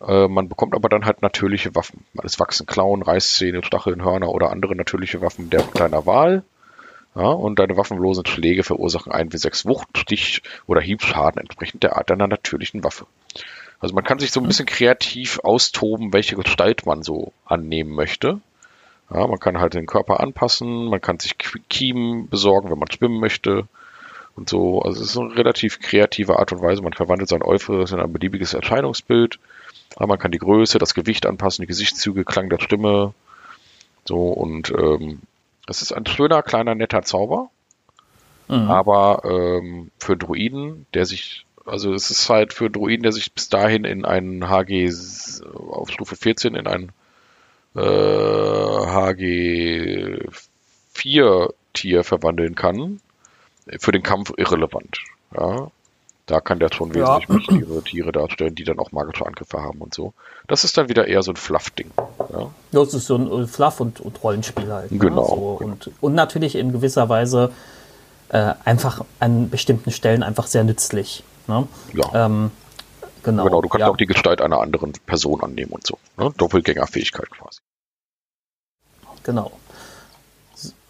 Äh, man bekommt aber dann halt natürliche Waffen. Es wachsen Klauen, Reißzähne, Stacheln, Hörner oder andere natürliche Waffen der deiner Wahl. Ja, und deine waffenlosen Schläge verursachen ein wie sechs Wucht, Stich oder Hiebschaden entsprechend der Art deiner natürlichen Waffe. Also man kann sich so ein bisschen kreativ austoben, welche Gestalt man so annehmen möchte. Ja, man kann halt den Körper anpassen, man kann sich Kiemen besorgen, wenn man schwimmen möchte und so. Also es ist eine relativ kreative Art und Weise. Man verwandelt sein Äußeres in ein beliebiges Erscheinungsbild. Ja, man kann die Größe, das Gewicht anpassen, die Gesichtszüge, Klang der Stimme. So und ähm, es ist ein schöner, kleiner, netter Zauber. Mhm. Aber ähm, für Druiden, der sich, also es ist halt für Druiden, der sich bis dahin in einen HG auf Stufe 14 in einen äh, HG 4 Tier verwandeln kann, für den Kampf irrelevant. Ja. Da kann der schon Ja. wesentlich mächtigere Tiere darstellen, die dann auch magische Angriffe haben und so. Das ist dann wieder eher so ein Fluff-Ding. Ja. Ja, es ist so ein äh, Fluff- und, und Rollenspiel halt. Ne? Genau, So, und, und natürlich in gewisser Weise äh, einfach an bestimmten Stellen einfach sehr nützlich. Ne? Ja. Ähm, genau. Genau, du kannst ja. auch die Gestalt einer anderen Person annehmen und so. Ne? Doppelgängerfähigkeit quasi. Genau.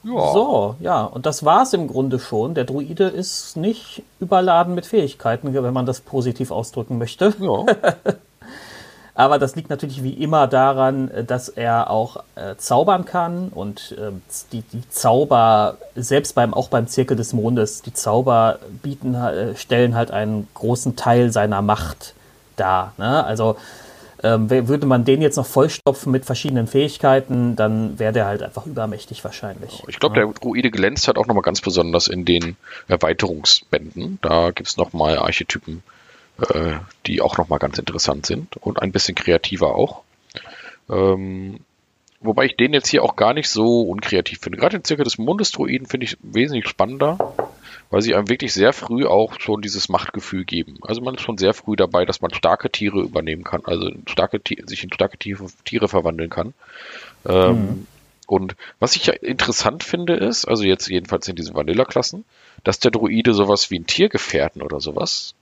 Ja. So, ja, und das war's im Grunde schon. Der Druide ist nicht überladen mit Fähigkeiten, wenn man das positiv ausdrücken möchte. Ja. Aber das liegt natürlich wie immer daran, dass er auch äh, zaubern kann und äh, die, die Zauber, selbst beim, auch beim Zirkel des Mondes, die Zauber bieten, äh, stellen halt einen großen Teil seiner Macht dar. Ne? Also ähm, würde man den jetzt noch vollstopfen mit verschiedenen Fähigkeiten, dann wäre der halt einfach übermächtig wahrscheinlich. Ich glaube, der Druide glänzt halt auch nochmal ganz besonders in den Erweiterungsbänden. Da gibt's noch nochmal Archetypen, äh, die auch nochmal ganz interessant sind und ein bisschen kreativer auch. Ähm, wobei ich den jetzt hier auch gar nicht so unkreativ finde. Gerade den Zirkel des Mondes-Druiden finde ich wesentlich spannender, weil sie einem wirklich sehr früh auch schon dieses Machtgefühl geben. Also man ist schon sehr früh dabei, dass man starke Tiere übernehmen kann, also starke, sich in starke Tiere, Tiere verwandeln kann. Ähm, Und was ich ja interessant finde, ist, also jetzt jedenfalls in diesen Vanilla-Klassen, dass der Druide sowas wie ein Tiergefährten oder sowas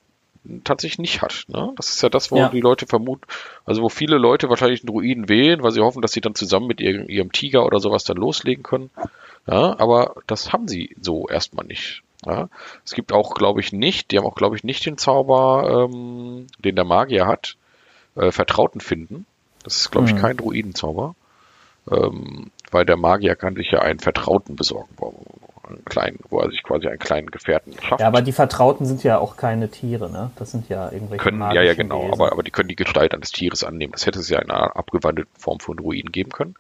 tatsächlich nicht hat. Ne? Das ist ja das, wo Ja. die Leute vermuten, also wo viele Leute wahrscheinlich einen Druiden wählen, weil sie hoffen, dass sie dann zusammen mit ihrem, ihrem Tiger oder sowas dann loslegen können. Ja, aber das haben sie so erstmal nicht. Ja, es gibt auch, glaube ich, nicht, die haben auch, glaube ich, nicht den Zauber, ähm, den der Magier hat, äh, Vertrauten finden. Das ist, glaube ich, Mhm. kein Druidenzauber. Ähm, weil der Magier kann sich ja einen Vertrauten besorgen. einen kleinen, wo er sich quasi einen kleinen Gefährten schafft. Ja, aber die Vertrauten sind ja auch keine Tiere, ne? Das sind ja irgendwelche können, ja, ja, genau, aber, aber die können die Gestalt eines Tieres annehmen. Das hätte es ja in einer abgewandelten Form von Druiden geben können.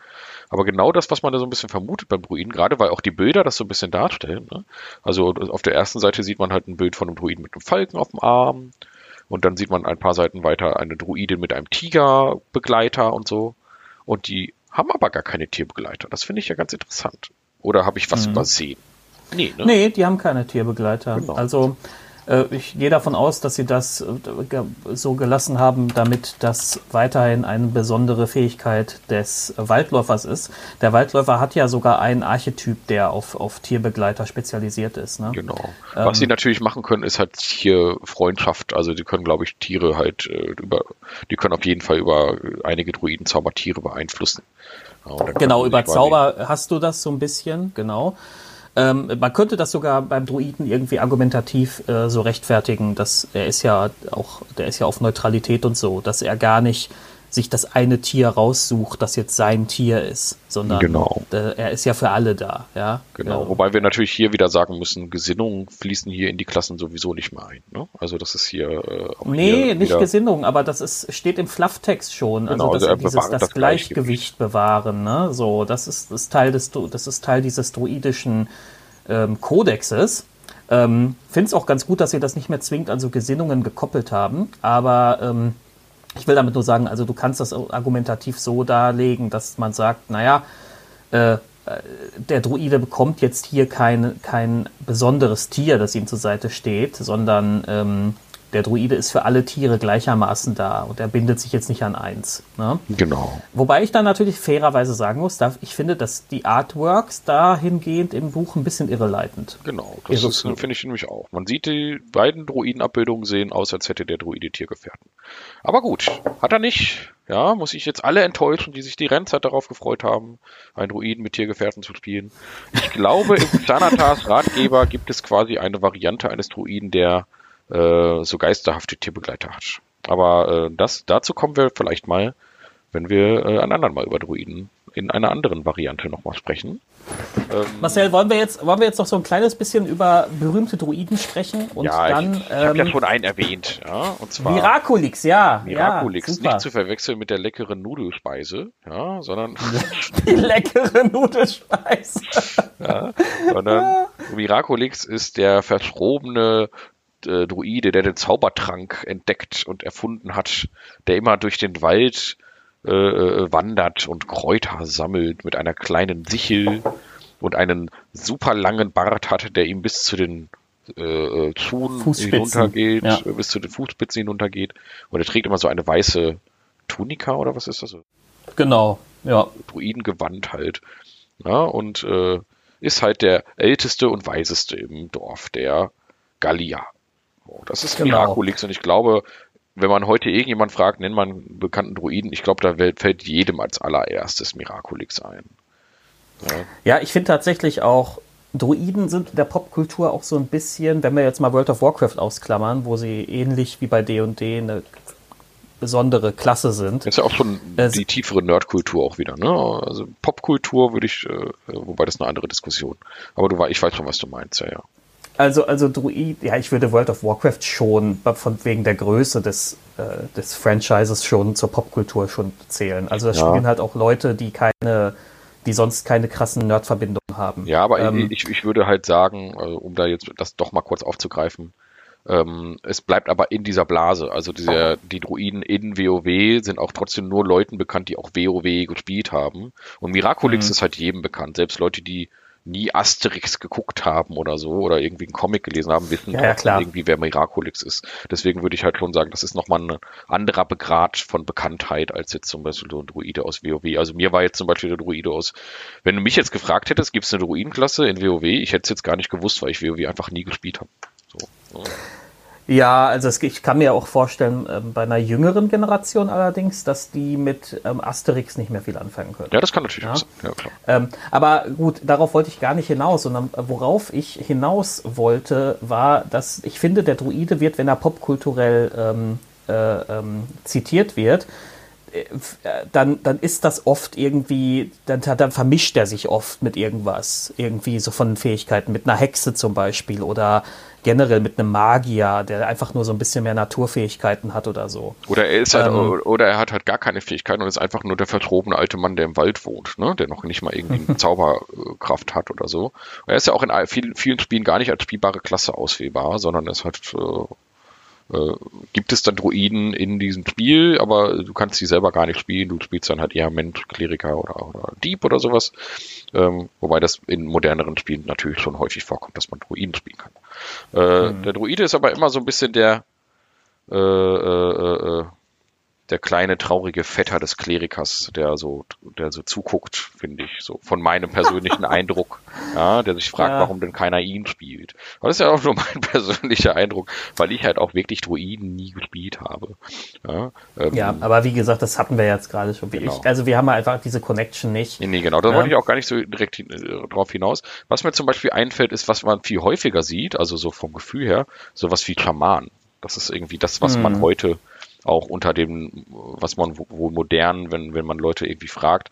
Aber genau das, was man da so ein bisschen vermutet beim Druiden, gerade weil auch die Bilder das so ein bisschen darstellen. Ne? Also auf der ersten Seite sieht man halt ein Bild von einem Druiden mit einem Falken auf dem Arm. Und dann sieht man ein paar Seiten weiter eine Druidin mit einem Tigerbegleiter und so. Und die haben aber gar keine Tierbegleiter. Das finde ich ja ganz interessant. Oder habe ich was mhm. übersehen? Nee, ne? nee, die haben keine Tierbegleiter. Genau. Also ich gehe davon aus, dass sie das äh, so gelassen haben, damit das weiterhin eine besondere Fähigkeit des Waldläufers ist. Der Waldläufer hat ja sogar einen Archetyp, der auf, auf Tierbegleiter spezialisiert ist. Ne? Genau. Was ähm, sie natürlich machen können, ist halt hier Freundschaft. Also die können, glaube ich, Tiere halt äh, über, die können auf jeden Fall über einige Druiden Zaubertiere beeinflussen. Genau, über Zauber hast du das so ein bisschen, genau. Ähm, man könnte das sogar beim Druiden irgendwie argumentativ äh, so rechtfertigen, dass er ist ja auch, der ist ja auf Neutralität und so, dass er gar nicht sich das eine Tier raussucht, das jetzt sein Tier ist, sondern genau. er ist ja für alle da, ja. Genau, ja. wobei wir natürlich hier wieder sagen müssen, Gesinnungen fließen hier in die Klassen sowieso nicht mehr ein. Ne? Also das ist hier äh, auch Nee, hier nicht Gesinnung, aber das ist, steht im Flufftext schon. Also, genau, also, also dieses, das, das Gleichgewicht, Gleichgewicht bewahren, ne? So, das ist, ist Teil des das ist Teil dieses druidischen ähm, Kodexes. Ähm, Finde es auch ganz gut, dass sie das nicht mehr zwingend an so Gesinnungen gekoppelt haben, aber ähm, ich will damit nur sagen, also du kannst das argumentativ so darlegen, dass man sagt, naja, äh, äh, der Druide bekommt jetzt hier kein, kein besonderes Tier, das ihm zur Seite steht, sondern ähm, der Druide ist für alle Tiere gleichermaßen da und er bindet sich jetzt nicht an eins. Ne? Genau. Wobei ich dann natürlich fairerweise sagen muss, ich finde, dass die Artworks dahingehend im Buch ein bisschen irreleitend. Genau, das finde ich nämlich auch. Man sieht die beiden Druidenabbildungen sehen aus, als hätte der Druide Tiergefährten. Aber gut, hat er nicht. Ja, muss ich jetzt alle enttäuschen, die sich die Rennzeit darauf gefreut haben, einen Druiden mit Tiergefährten zu spielen. Ich glaube, im Xanatas Ratgeber gibt es quasi eine Variante eines Druiden, der äh, so geisterhafte Tierbegleiter hat. Aber äh, das, dazu kommen wir vielleicht mal, wenn wir äh, ein anderen Mal über Druiden in einer anderen Variante nochmal sprechen. Ähm, Marcel, wollen wir jetzt wollen wir jetzt noch so ein kleines bisschen über berühmte Druiden sprechen und ja, dann. Ich, ich ähm, habe ja schon einen erwähnt, ja, und zwar Miraculix, ja, Miraculix, ja, nicht zu verwechseln mit der leckeren Nudelspeise, ja, sondern die leckere Nudelspeise, ja, sondern Miraculix ist der verschrobene äh, Druide, der den Zaubertrank entdeckt und erfunden hat, der immer durch den Wald äh, äh, wandert und Kräuter sammelt mit einer kleinen Sichel und einen super langen Bart hatte, der ihm bis zu den äh, äh, hinuntergeht, ja. bis zu den Fußspitzen hinuntergeht. Und er trägt immer so eine weiße Tunika oder was ist das? Genau, ja. Druidengewand halt. Ja, und äh, ist halt der älteste und weiseste im Dorf der Gallier. Oh, das ist genau. Miraculix und ich glaube, wenn man heute irgendjemand fragt, nennt man einen bekannten Druiden, ich glaube, da fällt jedem als allererstes Miraculix ein. Ja, ja ich finde tatsächlich auch, Druiden sind in der Popkultur auch so ein bisschen, wenn wir jetzt mal World of Warcraft ausklammern, wo sie ähnlich wie bei D&D eine besondere Klasse sind. Das ist ja auch schon äh, die tiefere Nerdkultur auch wieder, ne? Also Popkultur würde ich, äh, wobei das eine andere Diskussion. Aber du, ich weiß schon, was du meinst, ja, ja. Also, also Druid, ja, ich würde World of Warcraft schon von wegen der Größe des, äh, des Franchises schon zur Popkultur schon zählen. Also das ja. spielen halt auch Leute, die keine, die sonst keine krassen Nerdverbindungen haben. Ja, aber ähm, ich, ich würde halt sagen, also um da jetzt das doch mal kurz aufzugreifen, ähm, es bleibt aber in dieser Blase. Also diese, die Druiden in WoW sind auch trotzdem nur Leuten bekannt, die auch WoW gespielt haben. Und Miraculix mhm. ist halt jedem bekannt. Selbst Leute, die nie Asterix geguckt haben oder so oder irgendwie einen Comic gelesen haben, wissen ja, ja, irgendwie, wer Miraculix ist. Deswegen würde ich halt schon sagen, das ist nochmal ein anderer Begrad von Bekanntheit als jetzt zum Beispiel so ein Druide aus WoW. Also mir war jetzt zum Beispiel der Druide aus, wenn du mich jetzt gefragt hättest, gibt es eine Druidenklasse in WoW? Ich hätte es jetzt gar nicht gewusst, weil ich WoW einfach nie gespielt habe. So. Ja, also es, ich kann mir auch vorstellen, ähm, bei einer jüngeren Generation allerdings, dass die mit ähm, Asterix nicht mehr viel anfangen können. Ja, das kann natürlich ja? sein. Ja, klar. Ähm, aber gut, darauf wollte ich gar nicht hinaus, sondern worauf ich hinaus wollte, war, dass ich finde, der Druide wird, wenn er popkulturell ähm, äh, ähm, zitiert wird, dann, dann ist das oft irgendwie, dann, dann vermischt er sich oft mit irgendwas. Irgendwie so von Fähigkeiten, mit einer Hexe zum Beispiel oder generell mit einem Magier, der einfach nur so ein bisschen mehr Naturfähigkeiten hat oder so. Oder er ist halt, ähm, oder er hat halt gar keine Fähigkeiten und ist einfach nur der vertrobene alte Mann, der im Wald wohnt, ne? der noch nicht mal irgendwie eine Zauberkraft hat oder so. Er ist ja auch in vielen, vielen Spielen gar nicht als spielbare Klasse auswählbar, sondern ist halt äh, äh, gibt es dann Druiden in diesem Spiel, aber du kannst sie selber gar nicht spielen. Du spielst dann halt eher Mensch, Kleriker oder, oder Dieb oder sowas. Ähm, wobei das in moderneren Spielen natürlich schon häufig vorkommt, dass man Druiden spielen kann. Äh, mhm. Der Druide ist aber immer so ein bisschen der äh, äh, äh der kleine traurige Vetter des Klerikers, der so, der so zuguckt, finde ich, so von meinem persönlichen Eindruck, ja, der sich fragt, ja. warum denn keiner ihn spielt. Aber das ist ja auch nur mein persönlicher Eindruck, weil ich halt auch wirklich Druiden nie gespielt habe. Ja, ähm, ja aber wie gesagt, das hatten wir jetzt gerade schon. Genau. Ich, also wir haben einfach diese Connection nicht. Nee, nee genau, da ja. wollte ich auch gar nicht so direkt hin, äh, drauf hinaus. Was mir zum Beispiel einfällt, ist, was man viel häufiger sieht, also so vom Gefühl her, sowas wie Schaman. Das ist irgendwie das, was hm. man heute auch unter dem, was man wohl modern, wenn, wenn man Leute irgendwie fragt,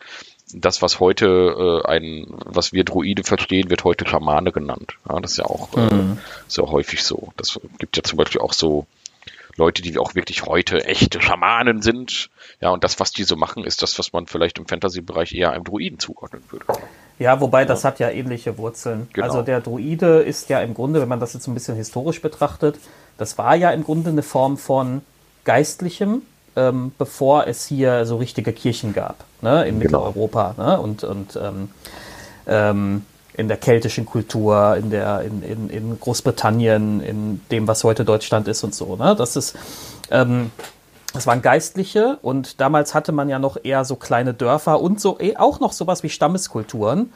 das, was heute äh, ein, was wir Druide verstehen, wird heute Schamane genannt. Ja, das ist ja auch äh, mhm. sehr häufig so. Das gibt ja zum Beispiel auch so Leute, die auch wirklich heute echte Schamanen sind. Ja, und das, was die so machen, ist das, was man vielleicht im Fantasy-Bereich eher einem Druiden zuordnen würde. Ja, wobei ja. das hat ja ähnliche Wurzeln. Genau. Also der Druide ist ja im Grunde, wenn man das jetzt ein bisschen historisch betrachtet, das war ja im Grunde eine Form von Geistlichem, ähm, bevor es hier so richtige Kirchen gab, ne, in genau. Mitteleuropa ne, und, und ähm, ähm, in der keltischen Kultur, in, der, in, in, in Großbritannien, in dem, was heute Deutschland ist und so. Ne? Das ist, ähm, das waren Geistliche und damals hatte man ja noch eher so kleine Dörfer und so eh, auch noch sowas wie Stammeskulturen.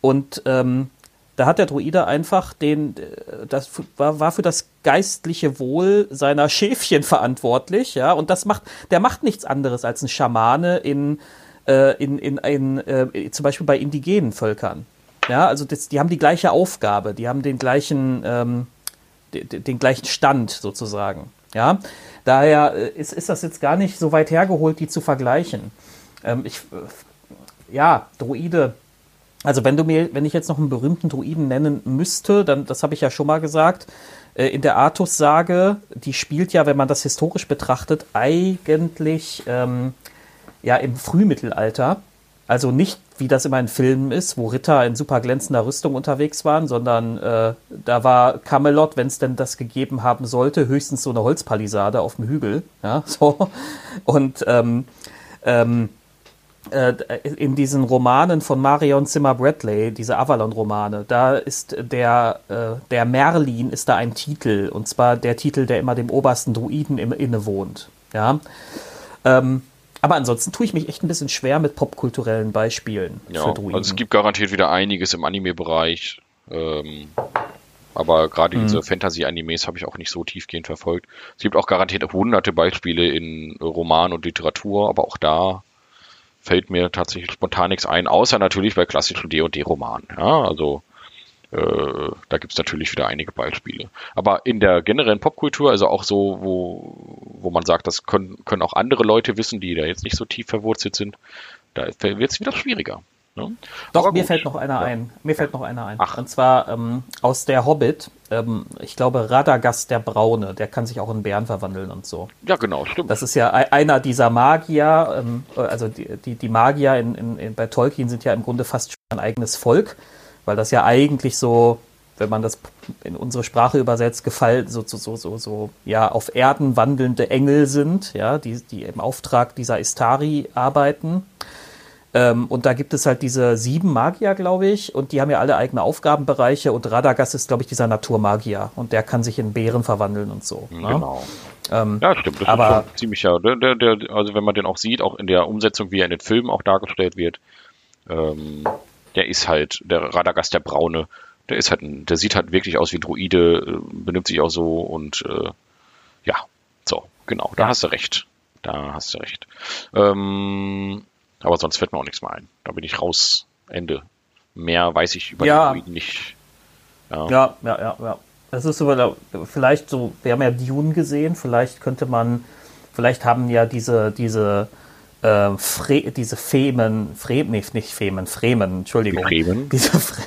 Und ähm, da hat der Druide einfach den, äh, das war, für das geistliche Wohl seiner Schäfchen verantwortlich, ja, und das macht, der macht nichts anderes als ein Schamane in, äh, in, in, in äh, zum Beispiel bei indigenen Völkern. Ja, also das, die haben die gleiche Aufgabe, die haben den gleichen, ähm, den, den gleichen Stand sozusagen. Ja, daher äh, ist, ist das jetzt gar nicht so weit hergeholt, die zu vergleichen. Ähm, ich, ja, Druide, also wenn du mir, wenn ich jetzt noch einen berühmten Druiden nennen müsste, dann, das habe ich ja schon mal gesagt, äh, in der Artus-Sage, die spielt ja, wenn man das historisch betrachtet, eigentlich ähm, ja im Frühmittelalter. Also nicht, wie das immer in Filmen ist, wo Ritter in super glänzender Rüstung unterwegs waren, sondern äh, da war Camelot, wenn es denn das gegeben haben sollte, höchstens so eine Holzpalisade auf dem Hügel. Ja, so. Und ähm, ähm, äh, in diesen Romanen von Marion Zimmer Bradley, diese Avalon-Romane, da ist der, äh, der Merlin ist da ein Titel, und zwar der Titel, der immer dem obersten Druiden im, innewohnt. Ja. Ähm, aber ansonsten tue ich mich echt ein bisschen schwer mit popkulturellen Beispielen ja, für Druiden. Also es gibt garantiert wieder einiges im Anime-Bereich. Ähm, aber gerade mhm. diese Fantasy-Animes habe ich auch nicht so tiefgehend verfolgt. Es gibt auch garantiert hunderte Beispiele in Roman und Literatur, aber auch da fällt mir tatsächlich spontan nichts ein, außer natürlich bei klassischen D&D-Romanen. Ja, also äh, da gibt's natürlich wieder einige Beispiele. Aber in der generellen Popkultur, also auch so, wo, wo man sagt, das können, können auch andere Leute wissen, die da jetzt nicht so tief verwurzelt sind, da wird's wieder schwieriger. Ne? Doch, Aber mir gut. fällt noch einer ja. ein. Mir fällt noch einer ein. Ach. Und zwar ähm, aus der Hobbit, ähm, ich glaube Radagast der Braune, der kann sich auch in Bären verwandeln und so. Ja, genau, stimmt. Das ist ja einer dieser Magier, ähm, also die, die, die Magier in, in, in, bei Tolkien sind ja im Grunde fast schon ein eigenes Volk, weil das ja eigentlich so, wenn man das in unsere Sprache übersetzt, gefallen, so, so, so, so, so, ja, auf Erden wandelnde Engel sind, ja, die, die im Auftrag dieser Istari arbeiten. Ähm, und da gibt es halt diese sieben Magier, glaube ich, und die haben ja alle eigene Aufgabenbereiche und Radagast ist, glaube ich, dieser Naturmagier und der kann sich in Bären verwandeln und so. Ne? Genau. Ähm, ja, stimmt. Das aber, ist schon ziemlich ja. Der, der, also wenn man den auch sieht, auch in der Umsetzung, wie er in den Filmen auch dargestellt wird, ähm, der ist halt, der Radagast, der Braune, der ist halt, ein, der sieht halt wirklich aus wie ein Druide, äh, benimmt sich auch so und äh, ja, so, genau, da ja. hast du recht. Da hast du recht. Ähm, aber sonst fällt mir auch nichts mehr ein. Da bin ich raus. Ende. Mehr weiß ich über ja. die nicht. Ja. ja, ja, ja, ja. Das ist aber vielleicht so, wir haben ja Dune gesehen, vielleicht könnte man, vielleicht haben ja diese, diese äh, Fre diese Femen, Fremen, nee, nicht Femen, Fremen, Entschuldigung. Fremen? Diese, Fre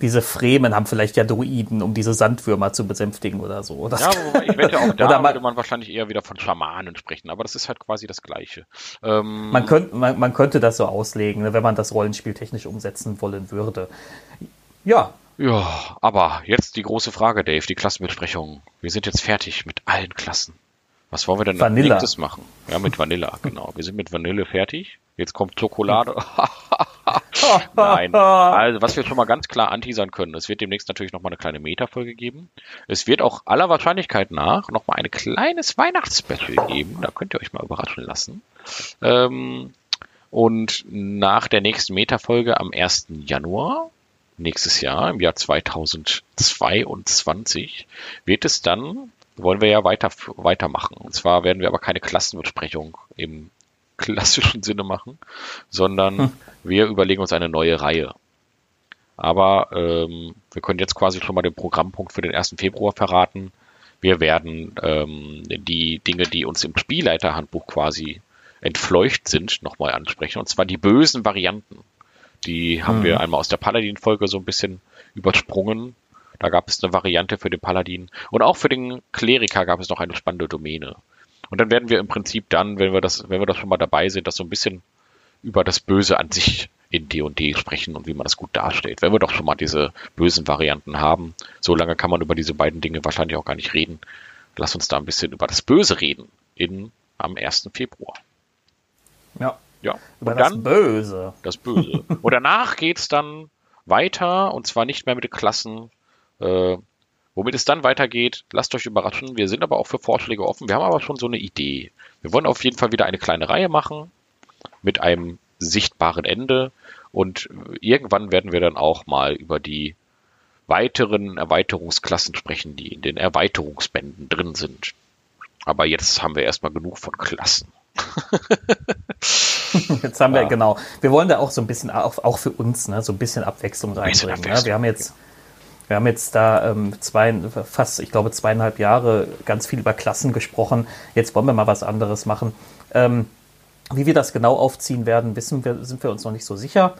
diese Fremen haben vielleicht ja Druiden, um diese Sandwürmer zu besänftigen oder so. Das Ja, ich wette, auch da Oder man- würde man wahrscheinlich eher wieder von Schamanen sprechen, aber das ist halt quasi das Gleiche. Ähm, Man, könnt, man, man könnte das so auslegen, ne, wenn man das Rollenspiel technisch umsetzen wollen würde. Ja, ja, aber jetzt die große Frage, Dave, die Klassenbesprechung. Wir sind jetzt fertig mit allen Klassen. Was wollen wir denn als Vanilla. nächstes machen? Ja, mit Vanilla, genau. Wir sind mit Vanille fertig. Jetzt kommt Schokolade. Nein. Also, was wir schon mal ganz klar anteasern können, es wird demnächst natürlich nochmal eine kleine Meta-Folge geben. Es wird auch aller Wahrscheinlichkeit nach nochmal ein kleines Weihnachtsspecial geben. Da könnt ihr euch mal überraschen lassen. Ähm, und nach der nächsten Meta-Folge am 1. Januar nächstes Jahr, im Jahr 2022, wird es dann, wollen wir ja weiter, weitermachen. Und zwar werden wir aber keine Klassenbesprechung im klassischen Sinne machen, sondern wir überlegen uns eine neue Reihe. Aber ähm, wir können jetzt quasi schon mal den Programmpunkt für den 1. Februar verraten. Wir werden ähm, die Dinge, die uns im Spielleiterhandbuch quasi entfleucht sind, nochmal ansprechen. Und zwar die bösen Varianten. Die haben Mhm. wir einmal aus der Paladin-Folge so ein bisschen übersprungen. Da gab es eine Variante für den Paladin. Und auch für den Kleriker gab es noch eine spannende Domäne. Und dann werden wir im Prinzip dann, wenn wir das, wenn wir das schon mal dabei sind, das so ein bisschen über das Böse an sich in D&D sprechen und wie man das gut darstellt. Wenn wir doch schon mal diese bösen Varianten haben, so lange kann man über diese beiden Dinge wahrscheinlich auch gar nicht reden. Lass uns da ein bisschen über das Böse reden in, am 1. Februar. ja. Ja. Über und das dann Böse. das Böse. Und danach geht's dann weiter und zwar nicht mehr mit den Klassen. Äh, womit es dann weitergeht, lasst euch überraschen. Wir sind aber auch für Vorschläge offen. Wir haben aber schon so eine Idee. Wir wollen auf jeden Fall wieder eine kleine Reihe machen mit einem sichtbaren Ende und irgendwann werden wir dann auch mal über die weiteren Erweiterungsklassen sprechen, die in den Erweiterungsbänden drin sind. Aber jetzt haben wir erstmal genug von Klassen. Jetzt haben wir, Ja. genau. Wir wollen da auch so ein bisschen, auch, auch für uns, ne, so ein bisschen Abwechslung bisschen reinbringen. Ne? Abwechslung, Wir haben jetzt, wir haben jetzt da ähm, zwei, fast, ich glaube, zweieinhalb Jahre ganz viel über Klassen gesprochen. Jetzt wollen wir mal was anderes machen. Ähm, wie wir das genau aufziehen werden, wissen wir, sind wir uns noch nicht so sicher.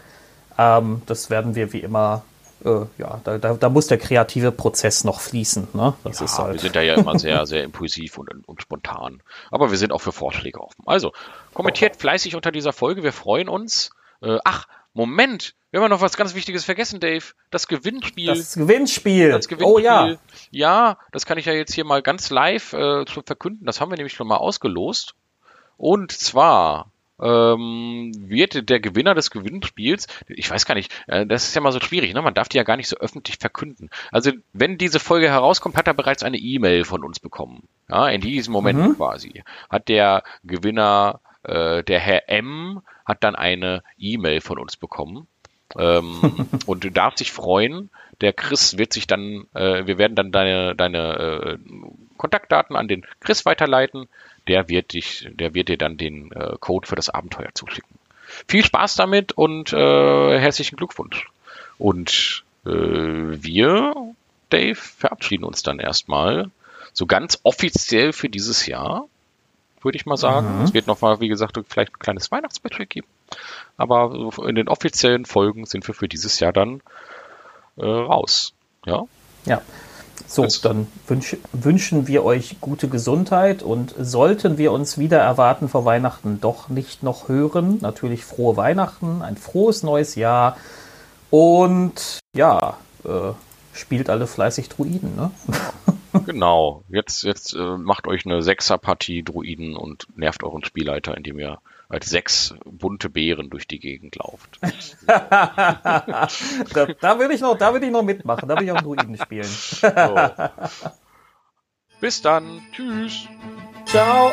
Ähm, das werden wir wie immer, äh, ja, da, da, da muss der kreative Prozess noch fließen. Ne? Das Ja, ist wir halt. sind da ja immer sehr, sehr impulsiv und, und spontan. Aber wir sind auch für Vorschläge offen. Also, kommentiert fleißig unter dieser Folge. Wir freuen uns. Äh, ach, Moment. Wir haben noch was ganz Wichtiges vergessen, Dave. Das Gewinnspiel. Das Gewinnspiel. Das Gewinnspiel. Oh ja. Ja, das kann ich ja jetzt hier mal ganz live äh, verkünden. Das haben wir nämlich schon mal ausgelost. Und zwar ähm, wird der Gewinner des Gewinnspiels, ich weiß gar nicht, äh, das ist ja mal so schwierig, ne? man darf die ja gar nicht so öffentlich verkünden. Also wenn diese Folge herauskommt, hat er bereits eine E-Mail von uns bekommen. Ja, in diesem Moment quasi. Hat der Gewinner, äh, der Herr M, hat dann eine E-Mail von uns bekommen ähm, und du darfst dich freuen. Der Chris wird sich dann, äh, wir werden dann deine, deine äh, Kontaktdaten an den Chris weiterleiten. Der wird dich, der wird dir dann den äh, Code für das Abenteuer zuschicken. Viel Spaß damit und äh, herzlichen Glückwunsch. Und äh, wir, Dave, verabschieden uns dann erstmal so ganz offiziell für dieses Jahr, würde ich mal sagen. Es wird noch mal, wie gesagt, vielleicht ein kleines Weihnachtsspecial geben. Aber in den offiziellen Folgen sind wir für dieses Jahr dann äh, raus. Ja. Ja. So, Das- dann wünsch, wünschen wir euch gute Gesundheit und sollten wir uns wieder erwarten vor Weihnachten doch nicht noch hören, natürlich frohe Weihnachten, ein frohes neues Jahr und ja, äh, spielt alle fleißig Druiden, ne? Genau. Jetzt, jetzt äh, macht euch eine Sechser-Partie Druiden und nervt euren Spielleiter, indem ihr als sechs bunte Beeren durch die Gegend lauft. da, da würde ich noch, da würde ich noch mitmachen, da würde ich auch Druiden spielen. So. Bis dann. Tschüss. Ciao.